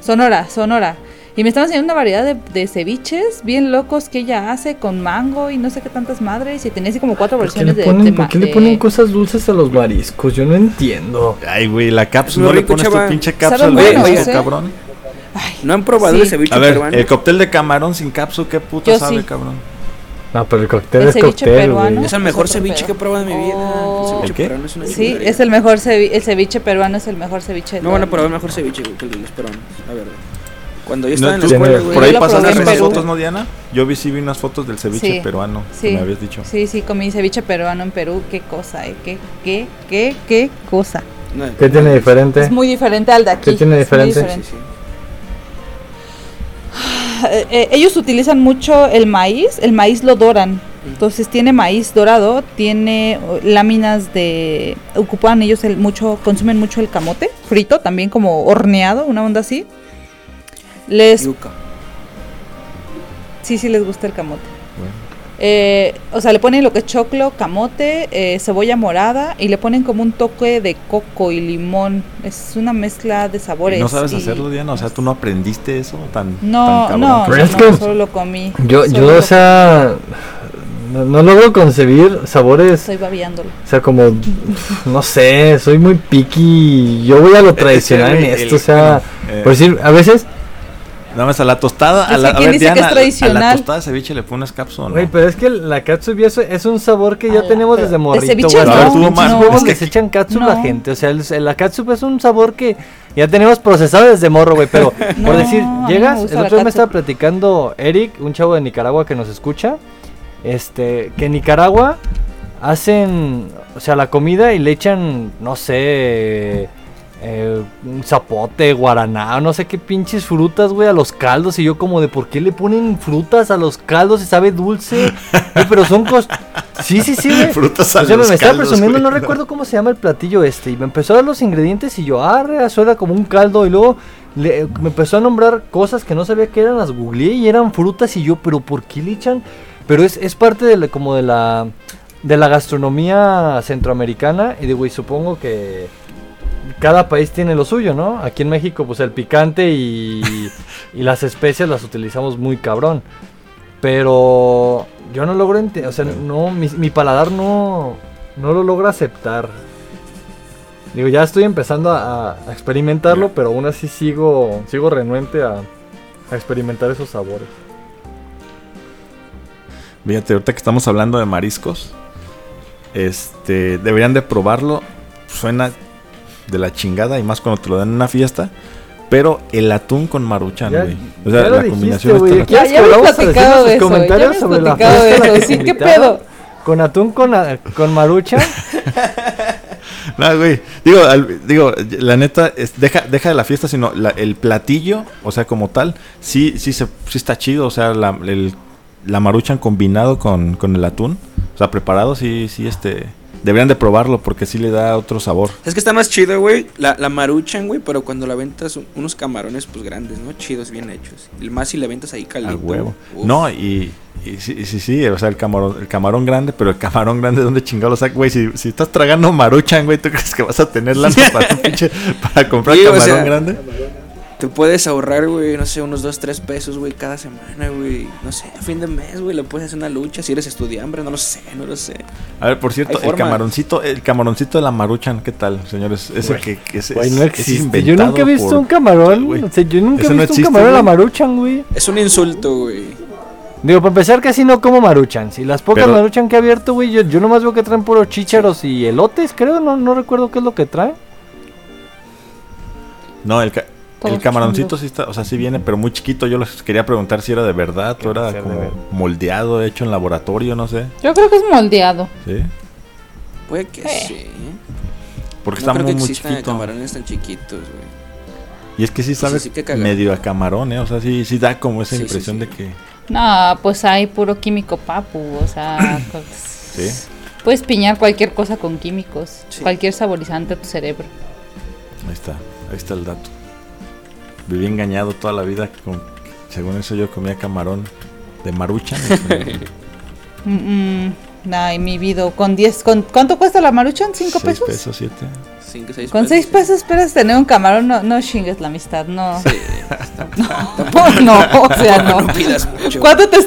Sonora, Sonora. Y me están enseñando una variedad de, ceviches bien locos que ella hace con mango y no sé qué tantas madres. Y tenía así como cuatro versiones de, ponen, ¿Por qué le ponen cosas dulces a los mariscos? Yo no entiendo. Ay, güey, la cápsula. No le pones tu pinche cápsula, ¿eh? cabrón. ¿No han probado ese ceviche A ver, el cóctel de camarón sin cápsula, ¿qué puto sabe, cabrón? No, pero el cóctel es cóctel, peruano. Es el mejor ceviche que he probado en mi vida. Oh. ¿El, qué? Es una sí, es el mejor ceviche, el ceviche peruano es el mejor ceviche. No van a probar el mejor ceviche que el de los peruanos, la verdad. Cuando yo estaba en la escuela, Por ahí pasaste unas fotos, ¿no, Diana? Yo vi, sí vi unas fotos del ceviche peruano, sí, que me habías dicho. Sí, sí, comí ceviche peruano en Perú. Qué cosa, ¿eh? Qué, qué, qué, qué cosa. ¿Qué tiene diferente? Es muy diferente al de aquí. ¿Qué tiene diferente? Sí, sí. Eh, eh, ellos utilizan mucho el maíz, el maíz lo doran. Entonces tiene maíz dorado, tiene láminas de ocupan ellos el mucho consumen mucho el camote frito, también como horneado, una onda así. Les... Sí, sí les gusta el camote. Eh, o sea, le ponen lo que es choclo, camote, eh, cebolla morada y le ponen como un toque de coco y limón. Es una mezcla de sabores. ¿No sabes hacerlo, Diana? O sea, ¿tú no aprendiste eso tan No, tan no, no, no, solo lo comí. Yo, yo o sea, no, logro concebir sabores. Estoy babiándolo. O sea, como, no sé, soy muy picky. Yo voy a lo <laughs> tradicional en esto, o sea, eh, por decir, a veces Nada más a la tostada, a la, a ver, Diana, a la tostada de ceviche le pones cápsula. Güey, pero es que la cápsula es un sabor que ya tenemos desde morrito. De ceviche no, no, que se echan cápsula la gente. O sea, la cápsula es un sabor que ya tenemos procesado desde morro, güey. Pero, <laughs> por decir, llegas, el otro día me estaba platicando Eric, un chavo de Nicaragua que nos escucha, este, que en Nicaragua hacen, o sea, la comida y le echan, no sé eh, un zapote, guaraná, no sé qué pinches frutas, güey, a los caldos. Y yo como de, ¿por qué le ponen frutas a los caldos y sabe dulce? pero son cosas... Sí, sí, sí, güey. <laughs> Frutas a o sea, me, estaba presumiendo, no recuerdo cómo se llama el platillo este. Y me empezó a dar los ingredientes y yo, ah, eso era como un caldo. Y luego me empezó a nombrar cosas que no sabía que eran, las googleé y eran frutas. Y yo, pero ¿por qué le echan? Pero es, es parte de como de la, de la gastronomía centroamericana. Y de, güey, supongo que cada país tiene lo suyo, ¿no? Aquí en México, pues el picante y, las especias las utilizamos muy cabrón. Pero yo no logro entender, o sea, no, mi, paladar no, no lo logra aceptar. Digo, ya estoy empezando a, experimentarlo, pero aún así sigo, sigo renuente a, a experimentar esos sabores. Fíjate, ahorita que estamos hablando de mariscos, este, deberían de probarlo. Suena de la chingada y más cuando te lo dan en una fiesta. Pero el atún con maruchan, güey. O sea, la combinación está Ya, ya hemos platicado de eso. Comentarios sobre la fiesta. Sí, ¿qué pedo? Con atún con, con maruchan. <laughs> no, güey. Digo, digo, la neta, deja, deja de la fiesta, sino el platillo, o sea, como tal, sí, sí, se, sí está chido. O sea, la, el, la maruchan combinado con, con el atún. O sea, preparado, sí, sí, este Deberían de probarlo porque sí le da otro sabor. Es que está más chido, güey. La, la maruchan, güey, pero cuando la ventas unos camarones, pues grandes, ¿no? Chidos, bien hechos. El más si le ventas ahí caliente. Al huevo. No, y, sí, sí, sí, o sea, el camarón, el camarón grande, pero el camarón grande, ¿dónde chingado lo saca, güey? Si, si estás tragando maruchan, güey, ¿tú crees que vas a tener la <laughs> para, para comprar camarón grande? Te puedes ahorrar, güey, no sé, unos 2, 3 pesos, güey, cada semana, güey. No sé, a fin de mes, güey, le puedes hacer una lucha si eres estudiante, no lo sé, no lo sé. A ver, por cierto, el camaroncito, el camaroncito de la maruchan, ¿qué tal, señores? Ese que, que es, no existe. yo nunca he visto un camarón, o sea, yo nunca he visto un camarón de la maruchan, güey. Es un insulto, güey. Digo, para empezar, casi no como maruchan. Si las pocas maruchan que he abierto, güey, yo, yo nomás veo que traen puros chícharos y elotes, creo, no, no recuerdo qué es lo que trae. No, el, el camaroncito sí está, o sea, sí viene, pero muy chiquito. Yo les quería preguntar si era de verdad o era como moldeado, hecho en laboratorio, no sé. Yo creo que es moldeado. ¿Sí? Puede que sí. Porque está muy, muy chiquito. camarones tan chiquitos, güey. Y es que sí sabe medio a camarón, ¿eh? O sea, sí, sí da como esa impresión de que... No, pues hay puro químico papu, o sea... <coughs> pues, Puedes piñar cualquier cosa con químicos, cualquier saborizante a tu cerebro. Ahí está, ahí está el dato viví engañado toda la vida. Con, según eso yo comía camarón de maruchan. <laughs> mm, Ay, mi vida. Con 10, con, ¿Cuánto cuesta la maruchan? ¿5 pesos? pesos, 7. Con 6 pesos esperas tener un camarón, no, no chingues la amistad, no. Sí, <laughs> no, no, o sea, no. no pidas mucho. ¿Cuánto te,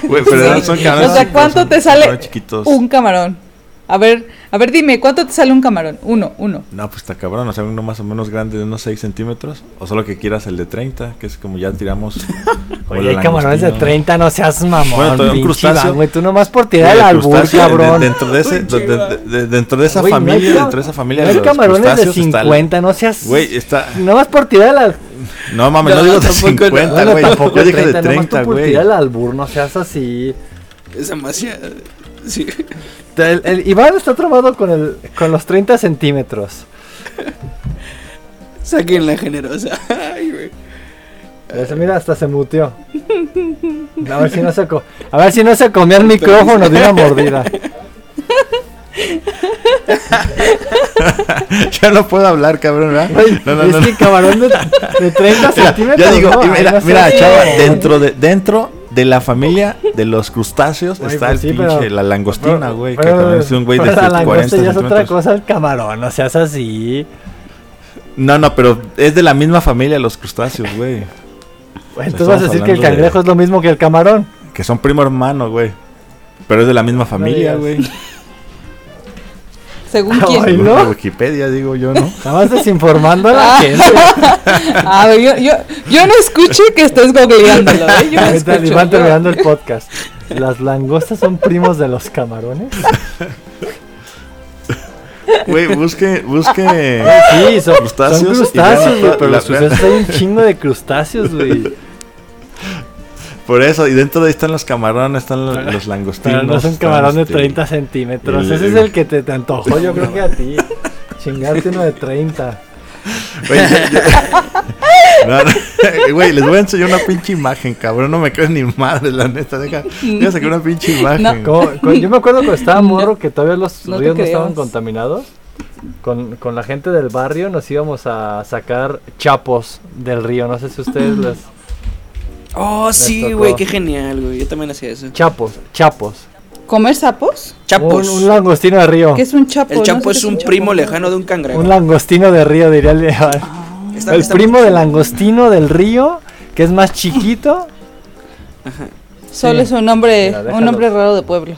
pero <laughs> son camarones o sea, ¿cuánto te sale un camarón? A ver, a ver, dime, ¿cuánto te sale un camarón? Uno, uno. No, pues está cabrón, o sea, uno más o menos grande de unos 6 centímetros. O solo que quieras el de 30, que es como ya tiramos. <laughs> Oye, hay camarones de 30, no seas mamón. Bueno, un crustáceo. Güey, tú nomás por tirar el albur, cabrón. dentro de, ese, dentro de esa familia, dentro de esa familia. No hay camarones de 50, no seas. Güey, está. Nomás por tirar el albur. No mames, no, digo de 50, güey. Yo dije de 30, güey. por tirar el albur, no seas así. Es demasiado. Sí. El, Iván está trabado con, el, con los 30 centímetros. <laughs> Saquen la generosa. <laughs> Ay, güey. mira, hasta se muteó. A ver si no se, a ver si no se comía el micrófono de una mordida. <laughs> ya no puedo hablar, cabrón, ¿verdad? no, no, es que camarón de, 30 centímetros. Ya digo, mira, mira chava, dentro de, dentro de la familia de los crustáceos está pues el pinche, la langostina, güey. Que también es un güey de la langosta ya es otra cosa el camarón, no seas así. No, no, pero es de la misma familia los crustáceos, güey. Entonces vas a decir que el cangrejo es lo mismo que el camarón. Que son primo hermano, güey. Pero es de la misma familia, güey. <laughs> Según quién. ¿no? Wikipedia, digo yo, ¿no? <laughs> Estabas desinformando a la ah. gente. <laughs> A ver, yo, yo, yo no escuché que estés googleándolo, ¿eh? Yo no escucho. Van terminando el podcast. ¿Las langostas son primos de los camarones? <laughs> Güey, busque, busque. Sí, son crustáceos. Son crustáceos, güey, pero los crustáceos hay un chingo de crustáceos, güey. Por eso, y dentro de ahí están los camarones, están los, langostinos. Pero no son camarones de 30 este, centímetros. Ese es el que te, te antojó, yo creo que a ti. <laughs> Chingarte uno de 30. <laughs> Güey, les voy a enseñar una pinche imagen, cabrón. No me crees ni madre, la neta. Deja, voy a sacar una pinche imagen. yo me acuerdo cuando estaba morro que todavía los ríos no estaban contaminados. Con, con, la gente del barrio nos íbamos a sacar chapos del río. No sé si ustedes <laughs> les Oh, sí, güey, qué genial, güey. Yo también hacía eso. Chapos, chapos. ¿Comer sapos? Chapos. Un, langostino de río. ¿Qué es un chapo? El chapo es un primo lejano de un cangrejo. Un langostino de río, diría el ah. El primo del langostino del río, que es más chiquito. Ajá. Solo es un nombre, un nombre raro de pueblo.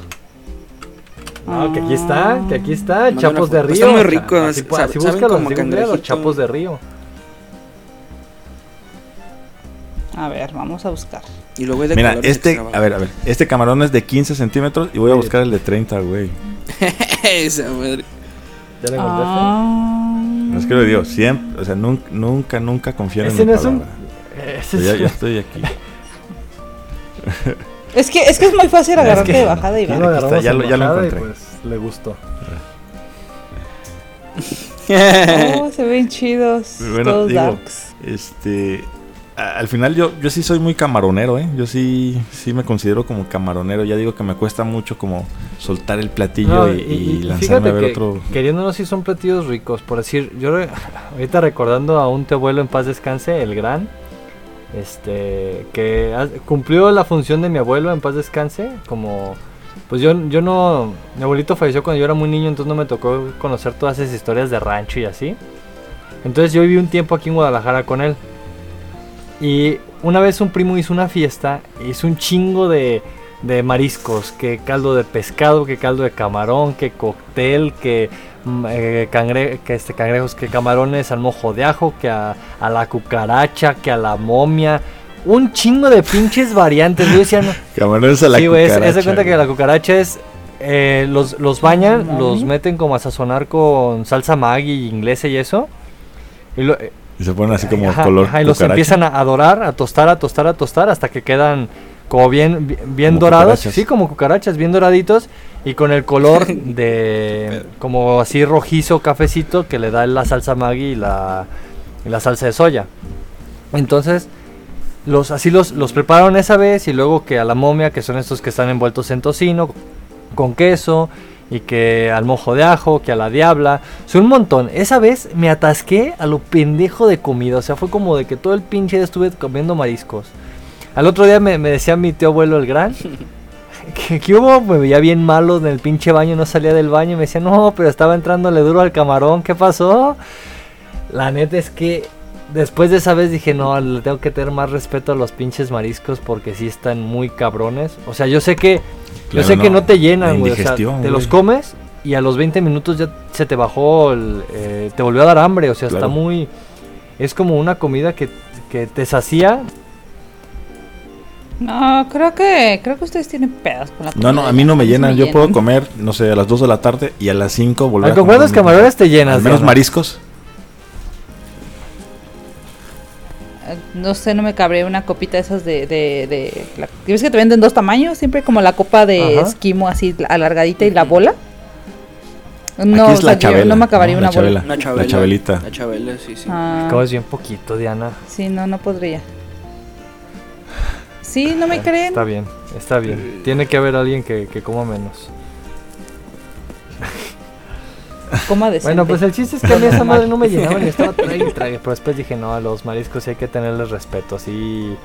No, que aquí está, que aquí está, chapos de río. Está muy rico. Así, así busca los chapos de río. A ver, vamos a buscar. Y luego de Mira, este, a ver, a ver, este camarón es de 15 centímetros y voy a buscar el de 30, güey. <laughs> Esa madre. ¿Ya le ah. No es que lo digo, siempre, o sea, nunca, nunca, nunca confío en mi no palabra. Es un... ya, ya, estoy aquí. <laughs> es que es que es muy fácil agarrarte de bajada y ver. Ya, lo, ya lo encontré. Pues, le gustó. <laughs> oh, se ven chidos. Bueno, digo, este al final yo, yo sí soy muy camaronero, ¿eh? Yo sí, sí me considero como camaronero. Ya digo que me cuesta mucho como soltar el platillo y, lanzarme a ver otro. Queriéndonos sí son platillos ricos. Por decir, yo ahorita recordando a un te abuelo en paz descanse, el gran, este, que cumplió la función de mi abuelo en paz descanse, como pues yo, yo no, mi abuelito falleció cuando yo era muy niño, entonces no me tocó conocer todas esas historias de rancho y así. Entonces yo viví un tiempo aquí en Guadalajara con él. Y una vez un primo hizo una fiesta, hizo un chingo de, de mariscos, que caldo de pescado, que caldo de camarón, que cóctel, que, mm, eh, cangre, que este, cangrejos, que camarones al mojo de ajo, que a, la cucaracha, que a la momia. Un chingo de pinches variantes. Yo decía, no. <laughs> Camarones a la sí, cucaracha. Sí, güey, cuenta que la cucaracha es. Eh, los, los bañan, los meten como a sazonar con salsa Maggi inglesa y eso. Y lo, y se ponen así como color. y los empiezan a adorar, a tostar, a tostar, a tostar hasta que quedan como bien, bien dorados. Sí, como cucarachas, bien doraditos. Y con el color <laughs> de como así rojizo, cafecito que le da la salsa Maggi y la, la salsa de soya. Entonces, los, así los, los prepararon esa vez y luego que a la momia, que son estos que están envueltos en tocino, con queso y que al mojo de ajo, que a la diabla, son un montón. Esa vez me atasqué a lo pendejo de comida, o sea, fue como de que todo el pinche día estuve comiendo mariscos. Al otro día me, decía mi tío abuelo el gran, <laughs> que, hubo, me veía bien malo en el pinche baño, no salía del baño, y me decía, no, pero estaba entrándole duro al camarón, ¿qué pasó? La neta es que después de esa vez dije, no, le tengo que tener más respeto a los pinches mariscos porque sí están muy cabrones. O sea, yo sé que yo sé que no te llenan, güey. O sea, te los comes y a los 20 minutos ya se te bajó, el, eh, te volvió a dar hambre. O sea, está muy. Es como una comida que, que te sacía. No, creo que creo que ustedes tienen pedos con la comida. No, no, a mí no me llenan. Yo puedo comer, no sé, a las 2 de la tarde y a las 5 volver a comer. ¿Cuántos camarones te llenas? menos mariscos. No sé, no me cabré una copita de esas de... de, de ¿Ves que te venden dos tamaños? Siempre como la copa de esquimo así alargadita y la bola. No, es la chabela, no me acabaría una bola. La chabelita. La chabela, sí, sí. Ah. Acabas bien poquito, Diana. Sí, no, no podría. Sí, no me creen. Está bien, está bien. Tiene que haber alguien que, que coma menos. Bueno, pues el chiste es que a mí esa madre no me <laughs> llenaba ni estaba trague y trague. Pero después dije, no, a los mariscos sí hay que tenerles respeto. Así.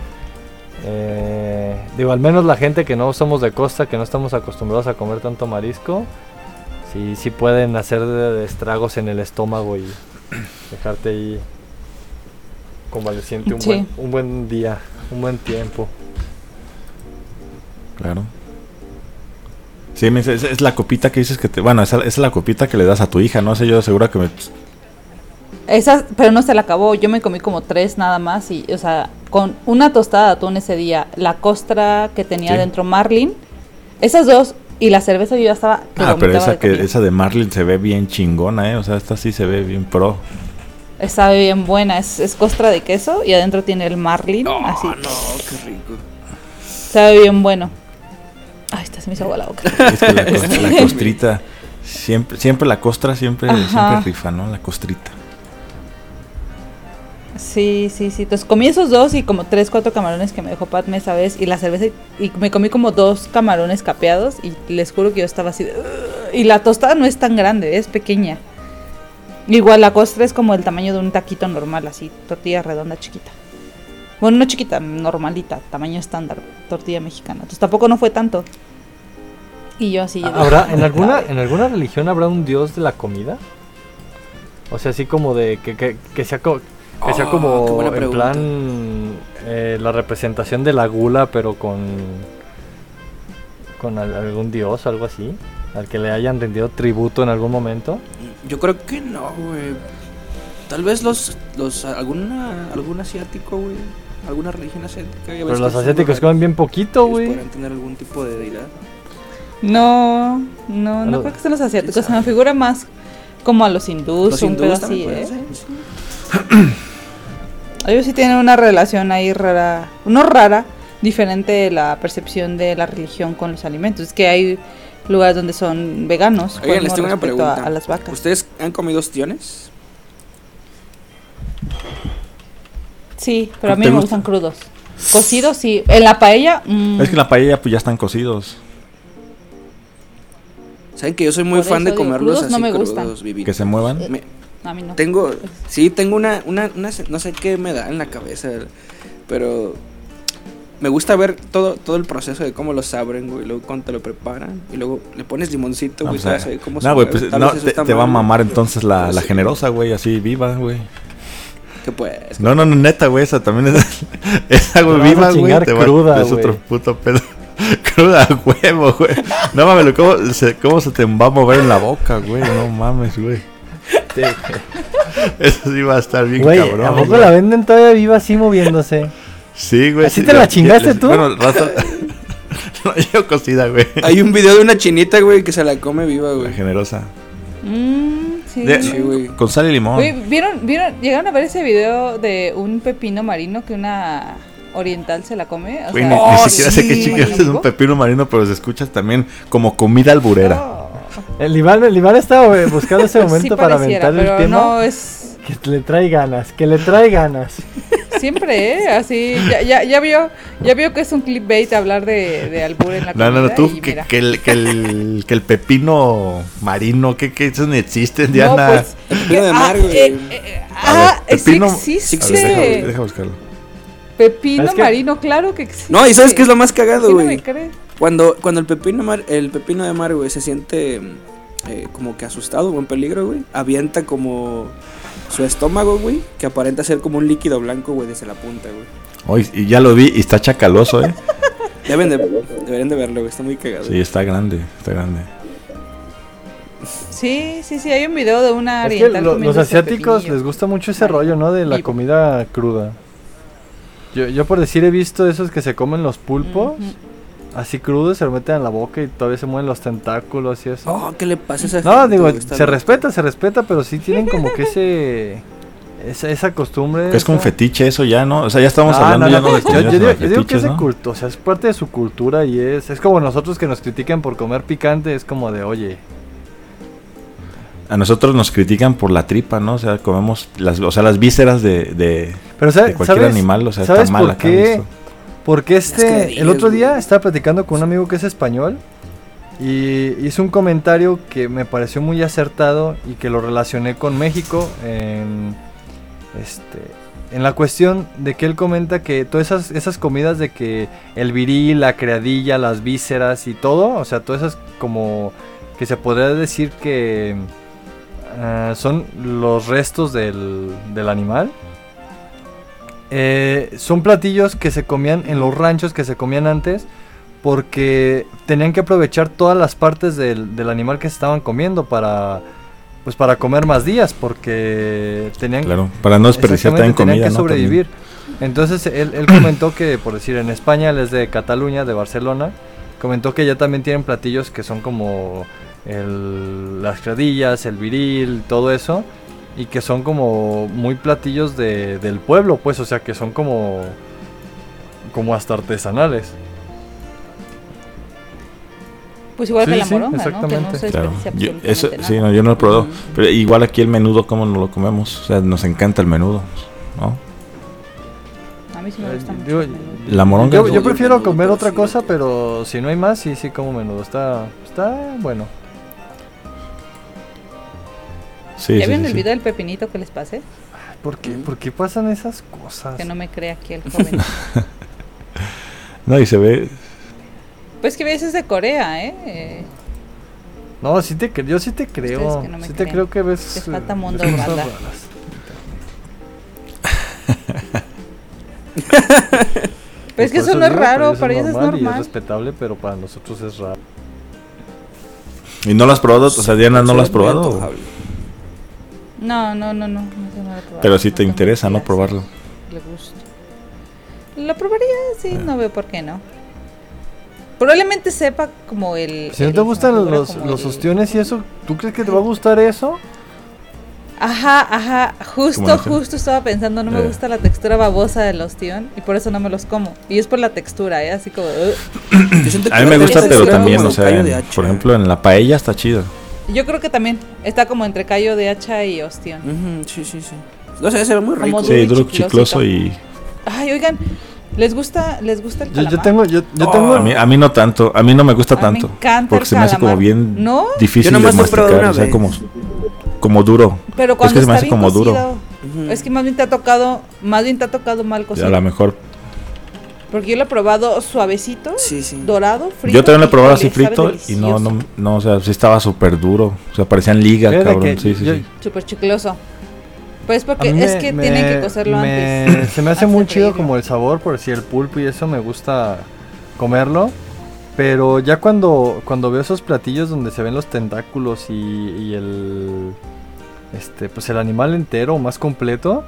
Eh, digo, al menos la gente que no somos de costa, que no estamos acostumbrados a comer tanto marisco, sí, sí pueden hacer estragos en el estómago y dejarte ahí convaleciente un, buen, un buen día, un buen tiempo. Claro. Sí, es, la copita que dices que te. Bueno, esa, es la copita que le das a tu hija, no sé, yo seguro que me. Esa, pero no se la acabó. Yo me comí como tres nada más. Y, o sea, con una tostada de atún ese día, la costra que tenía dentro Marlin, esas dos y la cerveza yo ya estaba. Ah, pero esa, que, esa de Marlin se ve bien chingona, ¿eh? O sea, esta sí se ve bien pro. Está bien buena. Es, es costra de queso y adentro tiene el Marlin. Oh, así. no, qué rico. Sabe bien bueno. Ay, esta se me hizo agua la boca. <laughs> Es que la, costrita, siempre, siempre la costra, siempre, siempre rifa, ¿no? La costrita. Sí, sí, sí. Entonces comí esos dos y como tres, cuatro camarones que me dejó Padme esa vez y la cerveza y, me comí como dos camarones capeados y les juro que yo estaba así y la tostada no es tan grande, es pequeña. Igual la costra es como el tamaño de un taquito normal, así, tortilla redonda chiquita. Bueno, no chiquita, normalita, tamaño estándar, tortilla mexicana. Entonces tampoco no fue tanto. Y yo así. ¿Habrá, en, alguna, ¿En alguna religión habrá un dios de la comida? O sea, así como de que, que, que sea, que sea ah, como en plan eh, la representación de la gula, pero con, con algún dios o algo así. Al que le hayan rendido tributo en algún momento. Yo creo que no, güey. Tal vez los, los alguna, algún asiático, güey alguna religión asiática. Pero los asiáticos comen bien poquito, güey. Pueden tener algún tipo de deidad. No, no, no creo que sean los asiáticos. Se me figura más como a los hindús, los un pedo así, ¿eh? <clears throat> Ellos sí tienen una relación ahí rara, no rara, diferente de la percepción de la religión con los alimentos. Es que hay lugares donde son veganos. Oigan, les tengo una pregunta. A, las vacas. ¿Ustedes han comido ostiones? Sí, pero a mí me gustan crudos. Cocidos sí. En la paella. Mmm. Es que en la paella pues ya están cocidos. Saben que yo soy muy fan de comerlos así no me crudos, Que se muevan. a mí no. Tengo, sí, tengo una, una, una, no sé qué me da en la cabeza, pero me gusta ver todo, todo el proceso de cómo los abren, güey, luego cuando te lo preparan, y luego le pones limoncito, güey, no, cómo no, güey, pues no, te, va a mamar entonces la, la generosa, güey, así viva, güey. ¿Qué pues? No, no, no, neta, güey, esa también es, <laughs> es algo viva, güey. Te cruda, Es otro puto pedo. <laughs> cruda, huevo, güey. No mames, ¿cómo se, ¿cómo se te va a mover en la boca, güey? No mames, güey. Eso sí va a estar bien güey, cabrón. ¿A poco la venden todavía viva así moviéndose? Sí, güey. ¿Así te la chingaste tú? Bueno, raza... <laughs> no, yo cocida, güey. Hay un video de una chinita, güey, que se la come viva, güey. Generosa. Mmm, sí. sí güey. Con sal y limón. Güey, ¿vieron, ¿vieron? ¿Llegaron a ver ese video de un pepino marino que una oriental se la come? O sea, ni, oh, siquiera sé qué chingados es un pepino marino, pero se escucha también como comida alburera. Oh. El Iván, el Iván estaba buscando ese <laughs> momento para aventar el tema. No, es... Que le trae ganas, que le trae ganas. <laughs> Siempre, ¿eh? Así, ya, ya, ya, vio, ya vio que es un clickbait hablar de, de albur en la No, no, no, tú, que, que, el, que, el, que el pepino marino, que, que eso no existe, Diana. No, pues, el pepino de mar, ah, eh, eh, ah pepino, sí existe. Ver, deja, buscarlo. Pepino marino, claro que existe. No, y ¿sabes qué es lo más cagado, güey? cuando, cuando el pepino mar, el pepino de mar, güey, se siente eh, como que asustado o en peligro, güey, avienta como su estómago, güey, que aparenta ser como un líquido blanco, güey, desde la punta, güey. Hoy y ya lo vi y está chacaloso, ¿eh? <laughs> Deben de, deberían de verlo, güey, está muy cagado. Sí, está grande, está grande. Sí, sí, sí, hay un video de una es que Los asiáticos les gusta mucho ese rollo, ¿no? De la comida cruda. Yo, yo por decir he visto esos que se comen los pulpos. Así crudos, se lo meten en la boca y todavía se mueven los tentáculos y eso. Oh, ¿qué le pasa a esa No, digo, se respeta, se respeta, pero sí tienen como que ese... Esa, esa costumbre. es como fetiche eso ya, ¿no? O sea, ya estamos ah, hablando ya no, de Yo, yo, digo, que es de culto, o sea, es parte de su cultura y es... Es como nosotros que nos critican por comer picante, es como de, oye... A nosotros nos critican por la tripa, ¿no? O sea, comemos las, o sea, las vísceras de, de, pero, de cualquier animal, o sea, está mal acá. Porque este, el otro día estaba platicando con un amigo que es español y hizo un comentario que me pareció muy acertado y que lo relacioné con México en, este, en la cuestión de que él comenta que todas esas, esas comidas de que el viril, la creadilla, las vísceras y todo, o sea, todas esas como que se podría decir que ah, son los restos del, del animal. Eh, son platillos que se comían en los ranchos que se comían antes porque tenían que aprovechar todas las partes del, animal que se estaban comiendo para pues para comer más días porque tenían claro para no desperdiciar comida que sobrevivir. Entonces él, él comentó que por decir en España él es de Cataluña de Barcelona comentó que ya también tienen platillos que son como el, las cradillas el viril todo eso y que son como muy platillos de, del pueblo, pues, o sea, que son como como hasta artesanales. Pues igual que la moronga, exactamente. ¿no? Que claro. yo, eso, sí, no, yo no lo he probado. Pero igual aquí el menudo, ¿cómo no lo comemos? O sea, nos encanta el menudo, ¿no? A mí sí me gusta mucho La moronga. Yo, yo prefiero comer otra cosa, pero si no hay más, sí, sí como menudo. Está, está bueno. ¿Ya vieron el video del pepinito que les pasé? ¿Por qué? ¿Por qué pasan esas cosas? Que no me crea aquí el joven. <laughs> no, y se ve... Pues que ves es de Corea, ¿eh? No, sí te yo sí te creo. sí te creo que ves. Te falta eh, mundo <laughs> <laughs> Pues es que eso no es raro, para ellos es normal. Y es respetable, pero para nosotros es raro. ¿Y no lo has probado? O sea, Diana, ¿no lo has probado? No, no, no, no. no, Pero si te interesa, ¿no? Probarlo. Le gusta. Lo probaría, sí, no veo por qué no. Probablemente sepa como el. Si no te gustan los, los ostiones y eso, ¿tú crees que te va a gustar eso? Ajá, ajá, justo, justo estaba pensando, no me eh. gusta la textura babosa del ostión y por eso no me los como. Y es por la textura, ¿eh? Así como... a mí me gusta, pero también, o sea, por ejemplo, en la paella está chido. Yo creo que también está como entre callo de hacha y ostión. sí, sí, sí. No sé, se ve muy rico. Sí, duro, chicloso y... Ay, oigan, ¿Les gusta, les gusta el calamar? Yo, tengo, yo, yo tengo... A, mí, a mí no tanto, a mí no me gusta tanto. Me encanta porque se me hace como bien ¿No? difícil de masticar, o sea, como, como duro. Pero cuando es que se me hace como duro. Es que más bien te ha tocado, más bien te ha tocado mal cocido. A lo mejor. Porque yo lo he probado suavecito, sí, sí. dorado, frito. Yo también lo he probado así frito y no, no, no, o sea, sí estaba súper duro. O sea, parecían liga, cabrón. Sí, sí, sí. Súper chicloso. Pues porque es que tienen que cocerlo antes. Se me hace muy chido como el sabor, por si el pulpo y eso me gusta comerlo. Pero ya cuando, cuando veo esos platillos donde se ven los tentáculos y, y el este pues el animal entero más completo,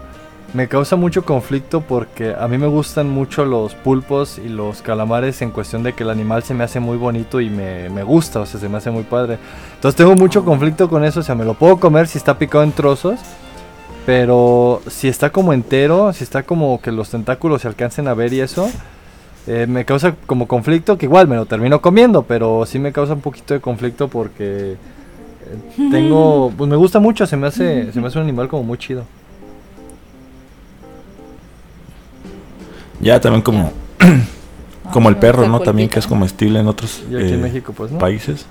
me causa mucho conflicto porque a mí me gustan mucho los pulpos y los calamares en cuestión de que el animal se me hace muy bonito y me, me gusta, o sea, se me hace muy padre. Entonces tengo mucho conflicto con eso, o sea, me lo puedo comer si está picado en trozos pero si está como entero, si está como que los tentáculos se alcancen a ver y eso, eh, me causa como conflicto, que igual me lo termino comiendo, pero sí me causa un poquito de conflicto porque <laughs> tengo, pues me gusta mucho, se me hace, se me hace un animal como muy chido. Ya también como, como el perro, ¿no? También que es comestible en otros eh, México, pues, países.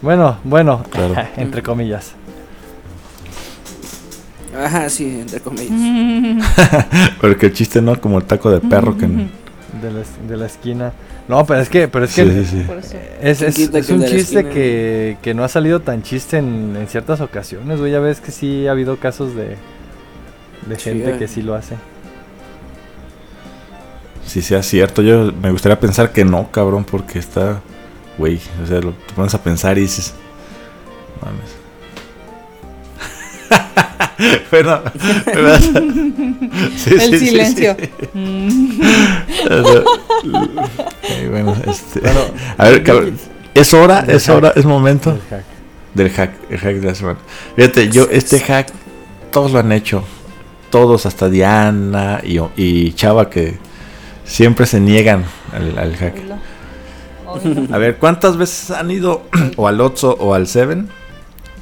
Bueno, bueno, <laughs> entre comillas. Ajá, sí, entre comillas. <laughs> Porque el chiste no como el taco de perro que... De la, de la esquina. No, pero es que, pero es que es, es, un chiste que, que, no ha salido tan chiste en, en ciertas ocasiones, güey. Ya ves que sí ha habido casos de, de gente que sí lo hace. Si sea cierto, yo me gustaría pensar que no, cabrón, porque está, güey, o sea, lo, te pones a pensar y dices, mames. <laughs> bueno, el silencio. bueno, este, a ver, cabrón, es hora, es hora, es momento del hack, el hack de la semana. Fíjate, yo este hack todos lo han hecho, todos hasta Diana y, y Chava que siempre se niegan al, hack. A ver, ¿cuántas veces han ido <clears throat> o al Otso o al Seven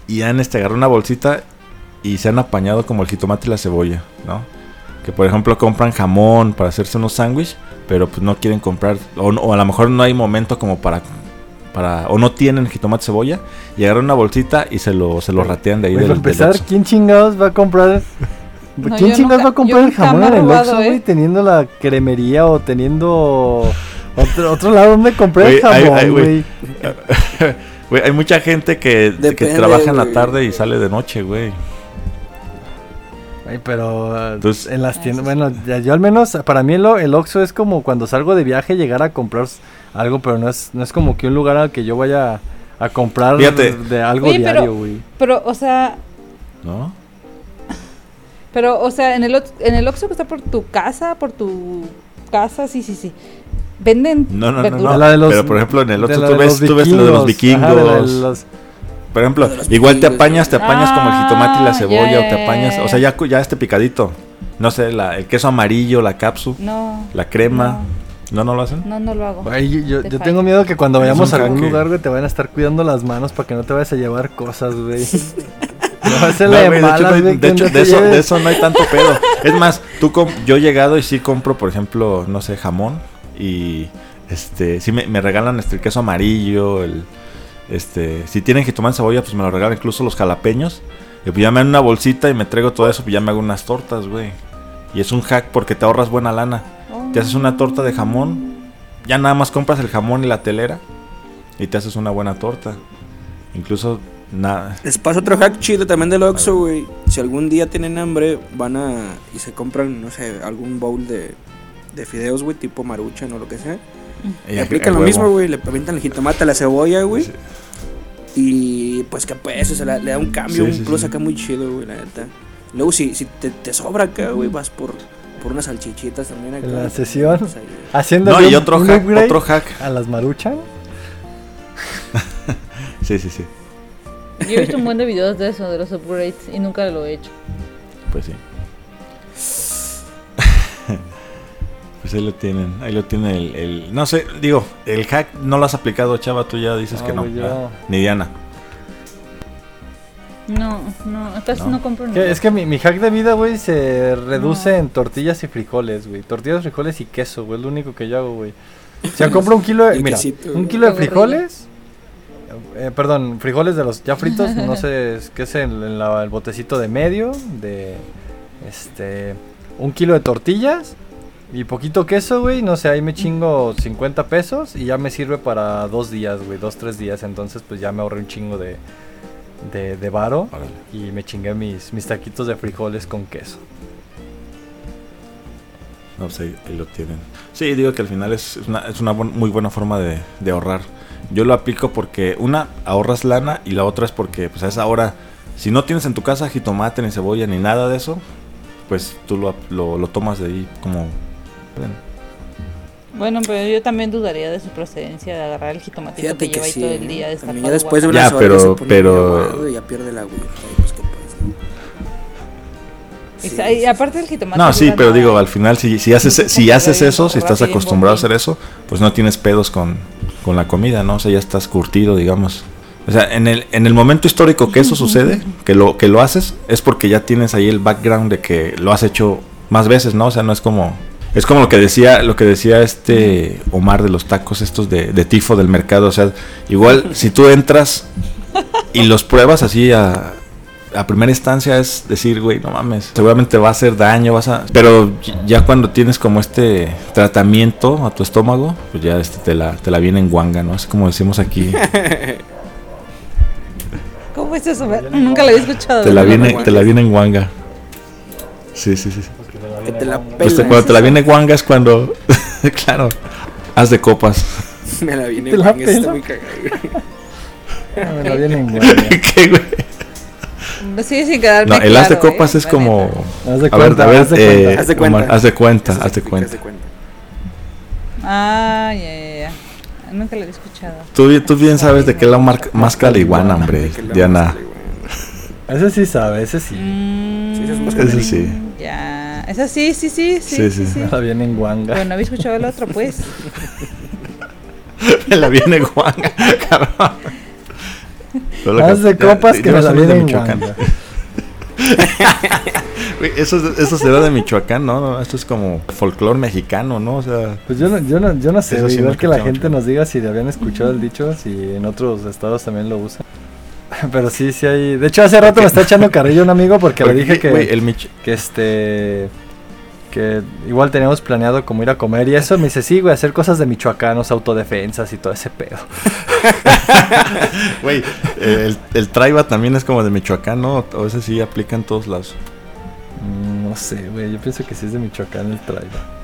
y han este agarrado una bolsita y se han apañado como el jitomate y la cebolla, ¿no? Que por ejemplo compran jamón para hacerse unos sándwiches, pero pues no quieren comprar, o, a lo mejor no hay momento como para, para o no tienen jitomate y cebolla, y agarran una bolsita y se lo, se lo ratean de ahí. Pues empezar, ¿quién chingados va a comprar? ¿Quién chingados va a comprar el jamón en el Oxxo, güey? ¿eh? Teniendo la cremería o teniendo otro, otro lado donde compré el jamón, <laughs> güey. hay mucha gente que, que trabaja en la tarde y sale de noche, güey pero Entonces, en las tiendas, bueno, yo al menos, para mí el, el Oxxo es como cuando salgo de viaje llegar a comprar algo, pero no es, no es como que un lugar al que yo vaya a comprar de algo diario, güey. Pero, o sea... ¿No? Pero, o sea, en el, en el Oxxo que está por tu casa, por tu casa, sí, sí, sí. Venden No, no, no, no. pero, por ejemplo, en el Oxxo tú ves, tú ves lo de los vikingos. Por ejemplo, igual te apañas, te apañas como el jitomate y la ah, cebolla, o te apañas, o sea, ya, ya este picadito. No sé, la, el queso amarillo, la cápsula, no, la crema. No. no. lo hacen? No, no lo hago. yo, yo, tengo miedo que cuando vayamos a algún lugar, güey, te van a estar cuidando las manos para que no te vayas a llevar cosas, güey. <laughs> No, de, hecho, de, eso, de eso no hay tanto <laughs> pedo. Es más, tú yo he llegado y sí compro, por ejemplo, no sé, jamón y este, sí me, me regalan este el queso amarillo, el, este, si tienen jitomate cebolla, pues me lo regalan incluso los jalapeños. Y pues ya me dan una bolsita y me traigo todo eso, pues ya me hago unas tortas, güey. Y es un hack porque te ahorras buena lana. Te haces una torta de jamón, ya nada más compras el jamón y la telera y te haces una buena torta. Incluso nada. Les paso otro hack chido también del Oxxo, güey. Si algún día tienen hambre, van a y se compran, no sé, algún bowl de, de fideos, güey, tipo maruchan o lo que sea. Y aplican lo mismo, güey. Le avientan el jitomate a la cebolla, güey. Y pues que pues, o le, da un cambio, un plus acá muy chido, güey, la neta. Luego si, si te, te sobra acá, güey, vas por, por unas salchichitas también acá. En la sesión. Pues, haciendo no, y otro hack, otro hack. A las maruchan. <laughs> sí, sí, sí. Yo he visto un buen de videos de eso, de los upgrades, y nunca lo he hecho. Pues sí. Pues ahí lo tienen, ahí lo tiene el, No sé, digo, el hack no lo has aplicado, Chava, tú ya dices que no. Ni Diana. No, no, entonces no, compro nada. Es que mi, mi, hack de vida, güey, se reduce en tortillas y frijoles, güey. Tortillas, frijoles y queso, güey, es lo único que yo hago, güey. O sea, <laughs> compro un kilo de, mira, un kilo de frijoles, eh, perdón, frijoles de los ya fritos, no <laughs> sé qué es el, el, botecito de medio, de, este, un kilo de tortillas y poquito queso, güey, no sé, ahí me chingo 50 pesos y ya me sirve para dos días, güey, dos, tres días, entonces pues ya me ahorré un chingo de de, de varo y me chingué mis, mis taquitos de frijoles con queso. No sé, ahí lo tienen. Sí, digo que al final es, una, es una muy buena forma de, de, ahorrar. Yo lo aplico porque una, ahorras lana y la otra es porque pues a esa hora, si no tienes en tu casa jitomate ni cebolla ni nada de eso, pues tú lo, lo, lo tomas de ahí como... Bueno, pero yo también dudaría de su procedencia de agarrar el jitomate que, lleva ahí todo el día destapado. Ya después de una ya, pero, pero... ya pierde la agua. Pues, y aparte del jitomate. No, sí, pero digo, al final, si, si haces, si haces eso, si estás acostumbrado a hacer eso, pues no tienes pedos con, con la comida, ¿no? O sea, ya estás curtido, digamos. O sea, en el, en el momento histórico que eso sucede, que lo, que lo haces, es porque ya tienes ahí el background de que lo has hecho más veces, ¿no? O sea, no es como es como lo que decía, lo que decía este Omar de los tacos estos de, tifo del mercado. O sea, igual si tú entras y los pruebas así a, a primera instancia es decir, güey, no mames, seguramente va a hacer daño, vas a... Pero ya cuando tienes como este tratamiento a tu estómago, pues ya este te la, te la viene en guanga, ¿no? Es como decimos aquí. ¿Cómo es eso? Nunca lo había escuchado. Te la viene, te la viene en guanga. Sí, sí, sí que te la pues cuando te la viene guanga es cuando, <laughs> claro, haz de copas. <laughs> Me la viene guanga, está muy cagado. Me la viene guanga. <laughs> ¿Qué, güey? No sé sin quedarme No, el haz de copas ¿eh? es como... Haz de cuenta, a ver, haz, de haz de cuenta. haz de cuenta, haz de cuenta. Ah, ya, ya, ya. Nunca lo he escuchado. Tú, tú bien sabes de qué es la máscara iguana, hombre, Diana. Ese sí sabe, ese sí. Mm, ese sí. Ya. Esa sí, sí, sí, sí. Sí, sí, sí. La viene en guanga. Pero no había escuchado el otro, pues. me <laughs> la viene en guanga, cabrón. Más de copas que me la viene en guanga. <laughs> eso, eso será de Michoacán, ¿no? Esto es como folclore mexicano, ¿no? O sea, pues yo no, yo no, yo no sé, igual que la gente nos diga si habían escuchado el dicho, si en otros estados también lo usan. <laughs> Pero sí, sí hay. De hecho, hace rato me está echando carrillo un amigo porque le dije que. el que este. Que igual teníamos planeado como ir a comer y eso. Me dice, sí, güey, hacer cosas de michoacanos, autodefensas y todo ese pedo. <laughs> Güey, el, el traiba también es como de Michoacán, ¿no? O ese sí aplica en todos lados. Mm, no sé, güey. Yo pienso que sí es de Michoacán el traiba.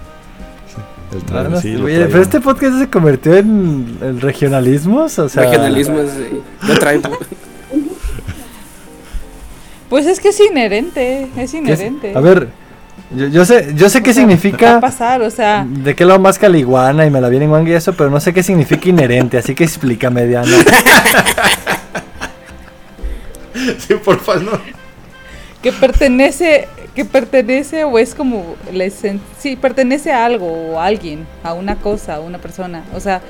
El traiba, sí, pero este podcast se convirtió en el regionalismo, o sea... Regionalismo es de traiba. <laughs> Pues es que es inherente, es inherente. A ver, yo, sé, yo sé qué significa. Va a pasar, o sea. De qué lado más caliguana y me la viene en y eso, pero no sé qué significa inherente, así que explícame, Diana. <laughs> sí, por favor, no. Que pertenece, que pertenece o es como la esencia, sí, pertenece a algo o a alguien, a una cosa, a una persona. O sea,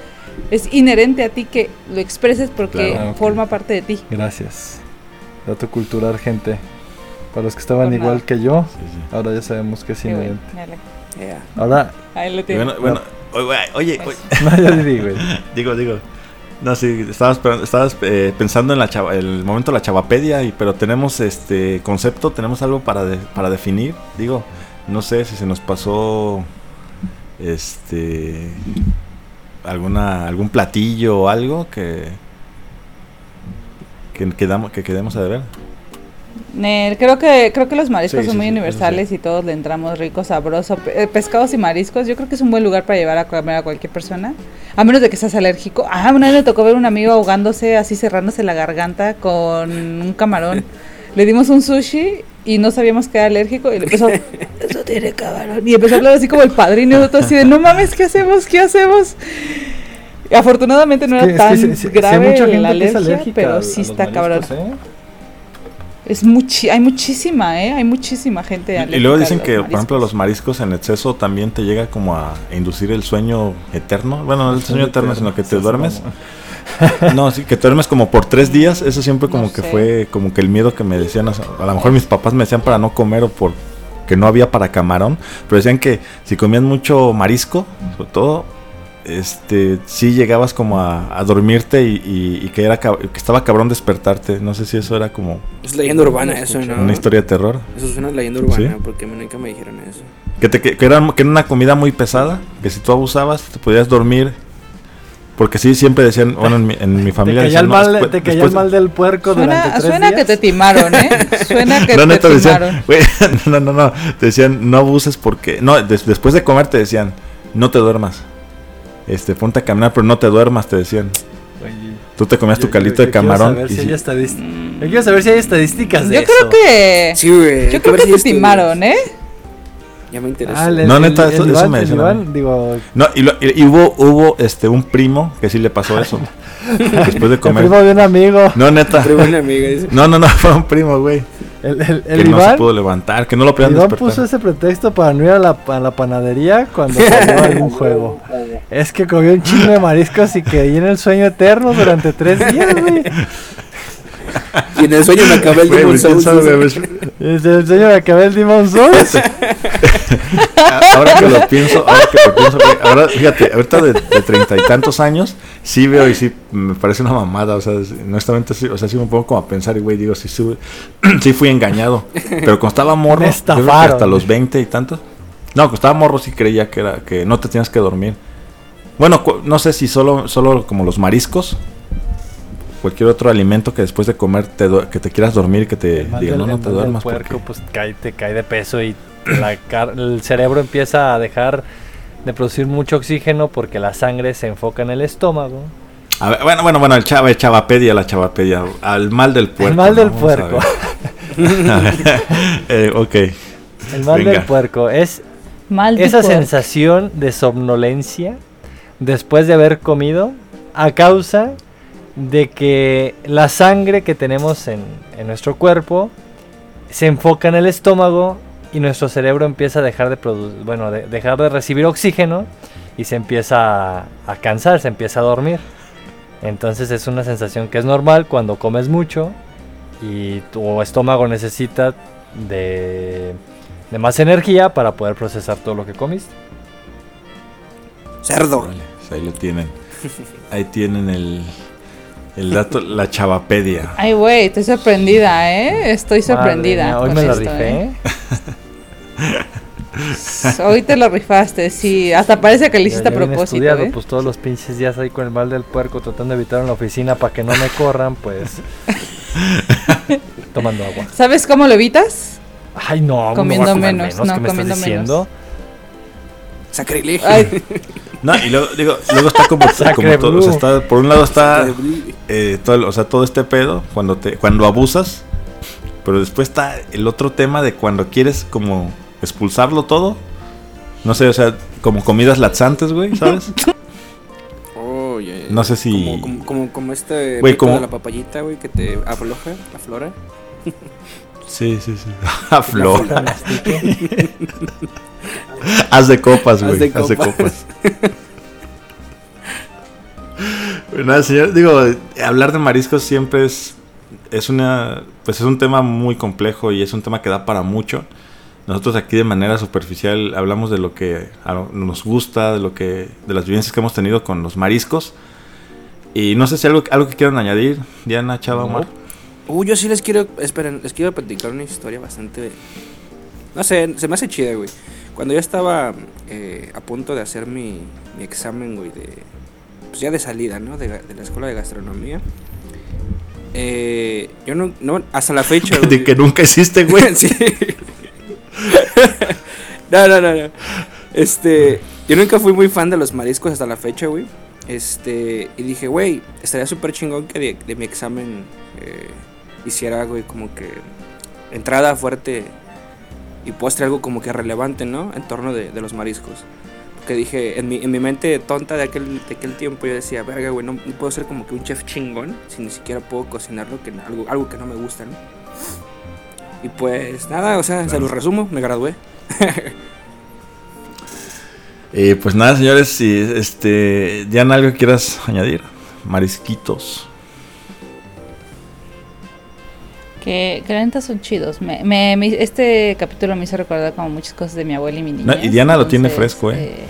es inherente a ti que lo expreses porque forma parte de ti. Gracias. Dato cultural, gente. Para los que estaban igual que yo, ahora ya sabemos que es inherente. Ahora. Ahí lo bueno, bueno, oye, oye. <laughs> no, ya digo, <laughs> digo, digo. No, sí, estabas, estabas eh, pensando en la chava, el momento de la chavapedia, y, pero tenemos este concepto, tenemos algo para, para definir. Digo, no sé si se nos pasó este alguna algún platillo o algo que que, quedamos, que quedemos a deber. creo que creo que los mariscos son muy universales y todos le entramos rico, sabroso. Eh, pescados y mariscos, yo creo que es un buen lugar para llevar a comer a cualquier persona, a menos de que seas alérgico. Ah, una vez me tocó ver un amigo ahogándose, así cerrándose la garganta con un camarón. Le dimos un sushi y no sabíamos que era alérgico y le empezó, eso tiene camarón. Y empezó a hablar así como el padrino y nosotros así de, no mames, ¿qué hacemos? ¿Qué hacemos? Afortunadamente no era tan grave la alergia, pero sí está cabrón. ¿eh? Es muchi hay muchísima, ¿eh? Hay muchísima gente. Y, y luego dicen que, por ejemplo, los mariscos en exceso también te llega como a inducir el sueño eterno. Bueno, no el sueño eterno, sino que te duermes. <laughs> No, sí, que te duermes como por tres días. Eso siempre como que fue como que el miedo que me decían. A lo mejor mis papás me decían para no comer o por que no había para camarón. Pero decían que si comían mucho marisco, sobre todo, este, sí llegabas como a, dormirte y, que era que estaba cabrón despertarte. No sé si eso era como. Es leyenda urbana eso, ¿no? Una historia de terror. Eso es una leyenda urbana, porque nunca me dijeron eso. Que, te, que, era, que era una comida muy pesada, que si tú abusabas te podías dormir porque sí, siempre decían, bueno, en mi, en mi familia... Te caía, el, mal, te caía el mal del puerco suena, durante tres Suena que te timaron, ¿eh? <laughs> Suena que no, te timaron. Decían, <laughs> no, no, no, te decían, no abuses porque... No, después de comer te decían, no te duermas. Este, ponte a caminar, pero no te duermas, te decían. Tú te comías tu calito de camarón. Quiero saber, si hay yo quiero saber si hay estadísticas de yo eso. Yo creo que... Sí, güey. Yo creo que te timaron, ¿eh? Ya me interesa. Ah, no, neta, eso, me digo... No, y, y, hubo, hubo este, un primo que sí le pasó eso. <laughs> después de comer. El primo de un amigo. No, neta. Primo de una amiga, dice. No, no, no, <laughs> fue un primo, güey. El, el, el que no se pudo levantar, que no lo podían Iván puso ese pretexto para no ir a la, a la panadería cuando <laughs> jugó algún juego. Es que comió un chingo de mariscos y que en el sueño eterno durante tres días, güey. Y en el sueño me acabé el Demon Souls. En el sueño me acabé el Demon Souls. <laughs> ahora que lo pienso, ahora que lo pienso, ahora fíjate, ahorita de treinta y tantos años, sí veo y sí me parece una mamada, o sea, honestamente sí, o sea, sí me pongo como a pensar y güey, digo, sí, sí, <clears throat> fui engañado, pero cuando estaba morro, hasta los veinte y tantos, no, cuando estaba morro sí creía que era, que no te tienes que dormir. Bueno, no sé si solo, solo como los mariscos, cualquier otro alimento que después de comer te que te quieras dormir y que te diga no, no te duermas. El puerco pues cae, te cae de peso y el cerebro empieza a dejar de producir mucho oxígeno porque la sangre se enfoca en el estómago. bueno, bueno, bueno, el chava, el chavapedia, la chavapedia, al mal del puerco. El mal del puerco. <laughs> eh, ok. El mal del puerco es esa sensación de somnolencia después de haber comido a causa de que la sangre que tenemos en, en nuestro cuerpo se enfoca en el estómago y nuestro cerebro empieza a dejar de producir, bueno, de, dejar de recibir oxígeno y se empieza a, cansar, se empieza a dormir. Entonces es una sensación que es normal cuando comes mucho y tu estómago necesita de, de más energía para poder procesar todo lo que comiste. Cerdo. ahí lo tienen. Ahí tienen el, el dato, la chavapedia. Ay, güey, estoy sorprendida, ¿eh? Estoy sorprendida. hoy me la rifé. ¿eh? <laughs> <laughs> Hoy te lo rifaste, sí. Hasta parece que lo hiciste a propósito. Estudiado, ¿eh? pues todos los pinches días ahí con el mal del puerco tratando de evitar en la oficina para que no me corran, pues. <laughs> tomando agua. ¿Sabes cómo lo evitas? Ay, no, comiendo menos, no, comiendo menos. Sacrilegio. No, y luego, digo, luego está como, como todo, o sea, está, por un lado está eh, todo, o sea, todo este pedo cuando te cuando abusas, pero después está el otro tema de cuando quieres como expulsarlo todo. No sé, o sea, como comidas laxantes, güey, ¿sabes? <laughs> Oh, No sé si como como, como, este güey, como de la papayita, güey, que te afloja, aflora. <laughs> Sí, sí, sí. <laughs> Aflora. Haz de copas, güey. Haz de copas. Nada, señor, digo, hablar de mariscos siempre es es una pues es un tema muy complejo y es un tema que da para mucho. Nosotros aquí de manera superficial hablamos de lo que nos gusta, de lo que de las vivencias que hemos tenido con los mariscos. Y no sé si algo algo que quieran añadir, Diana, Chava, Omar. Uh, yo sí les quiero, esperen, les quiero platicar una historia bastante no sé, se me hace chida, güey. Cuando yo estaba eh, a punto de hacer mi, mi examen, güey, de, pues ya de salida, ¿no? De, de la escuela de gastronomía. Eh, yo no, no, hasta la fecha. <laughs> de que nunca hiciste, güey. <laughs> sí. <laughs> no, no, no, no. Este, yo nunca fui muy fan de los mariscos hasta la fecha, güey. Este, y dije, güey, estaría súper chingón que de, de mi examen eh, hiciera, güey, como que entrada fuerte y postre algo como que relevante, ¿no? En torno de, de los mariscos. Que dije, en mi, en mi mente tonta de aquel, de aquel tiempo, yo decía, verga, güey, no, puedo ser como que un chef chingón si ni siquiera puedo cocinarlo, que, algo, algo que no me gusta, ¿no? Y pues nada, o sea, se los resumo, me gradué. <laughs> eh, pues nada, señores, si este, ya algo que quieras añadir, marisquitos. Que, que la son chidos. Me, me, este capítulo me hizo recordar como muchas cosas de mi abuela y mi niña. y Diana lo tiene fresco, ¿eh? ¿eh?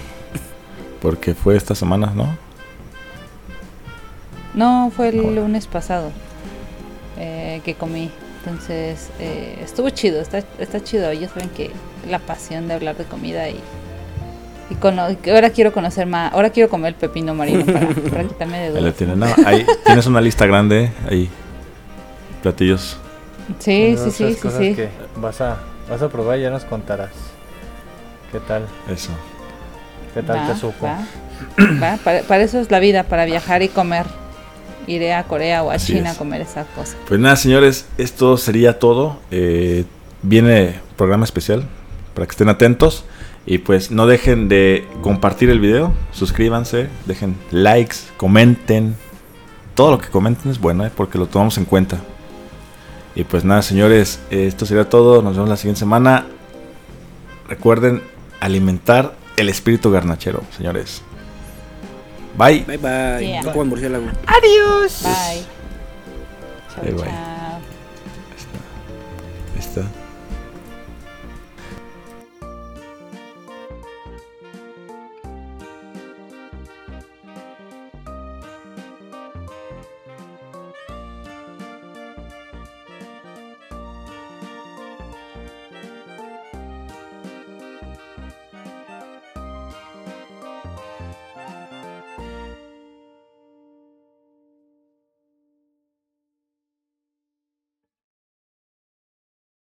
Porque fue esta semana, ¿no? No, fue el lunes pasado eh, que comí. Entonces, eh, estuvo chido, está, está chido. Ellos saben que la pasión de hablar de comida y, y ahora quiero conocer más, ahora quiero comer el pepino marino para, <laughs> para quitarme de dudas. ahí tienes una lista grande ahí, platillos Sí, sí, sí, sí, sí. Que vas a, vas a probar y ya nos contarás. ¿Qué tal? Eso. ¿Qué tal te supo? Va. <clears throat> Para, eso es la vida, para viajar y comer. Iré a Corea o a China a comer esas cosas. Pues nada, señores, esto sería todo. Eh, viene programa especial para que estén atentos. Y pues no dejen de compartir el video, suscríbanse, dejen likes, comenten. Todo lo que comenten es bueno, ¿eh? porque lo tomamos en cuenta. Y pues nada, señores, esto sería todo. Nos vemos la siguiente semana. Recuerden alimentar el espíritu garnachero, señores. Bye. Bye bye. No murciélago. Adiós. Bye. Está. Está.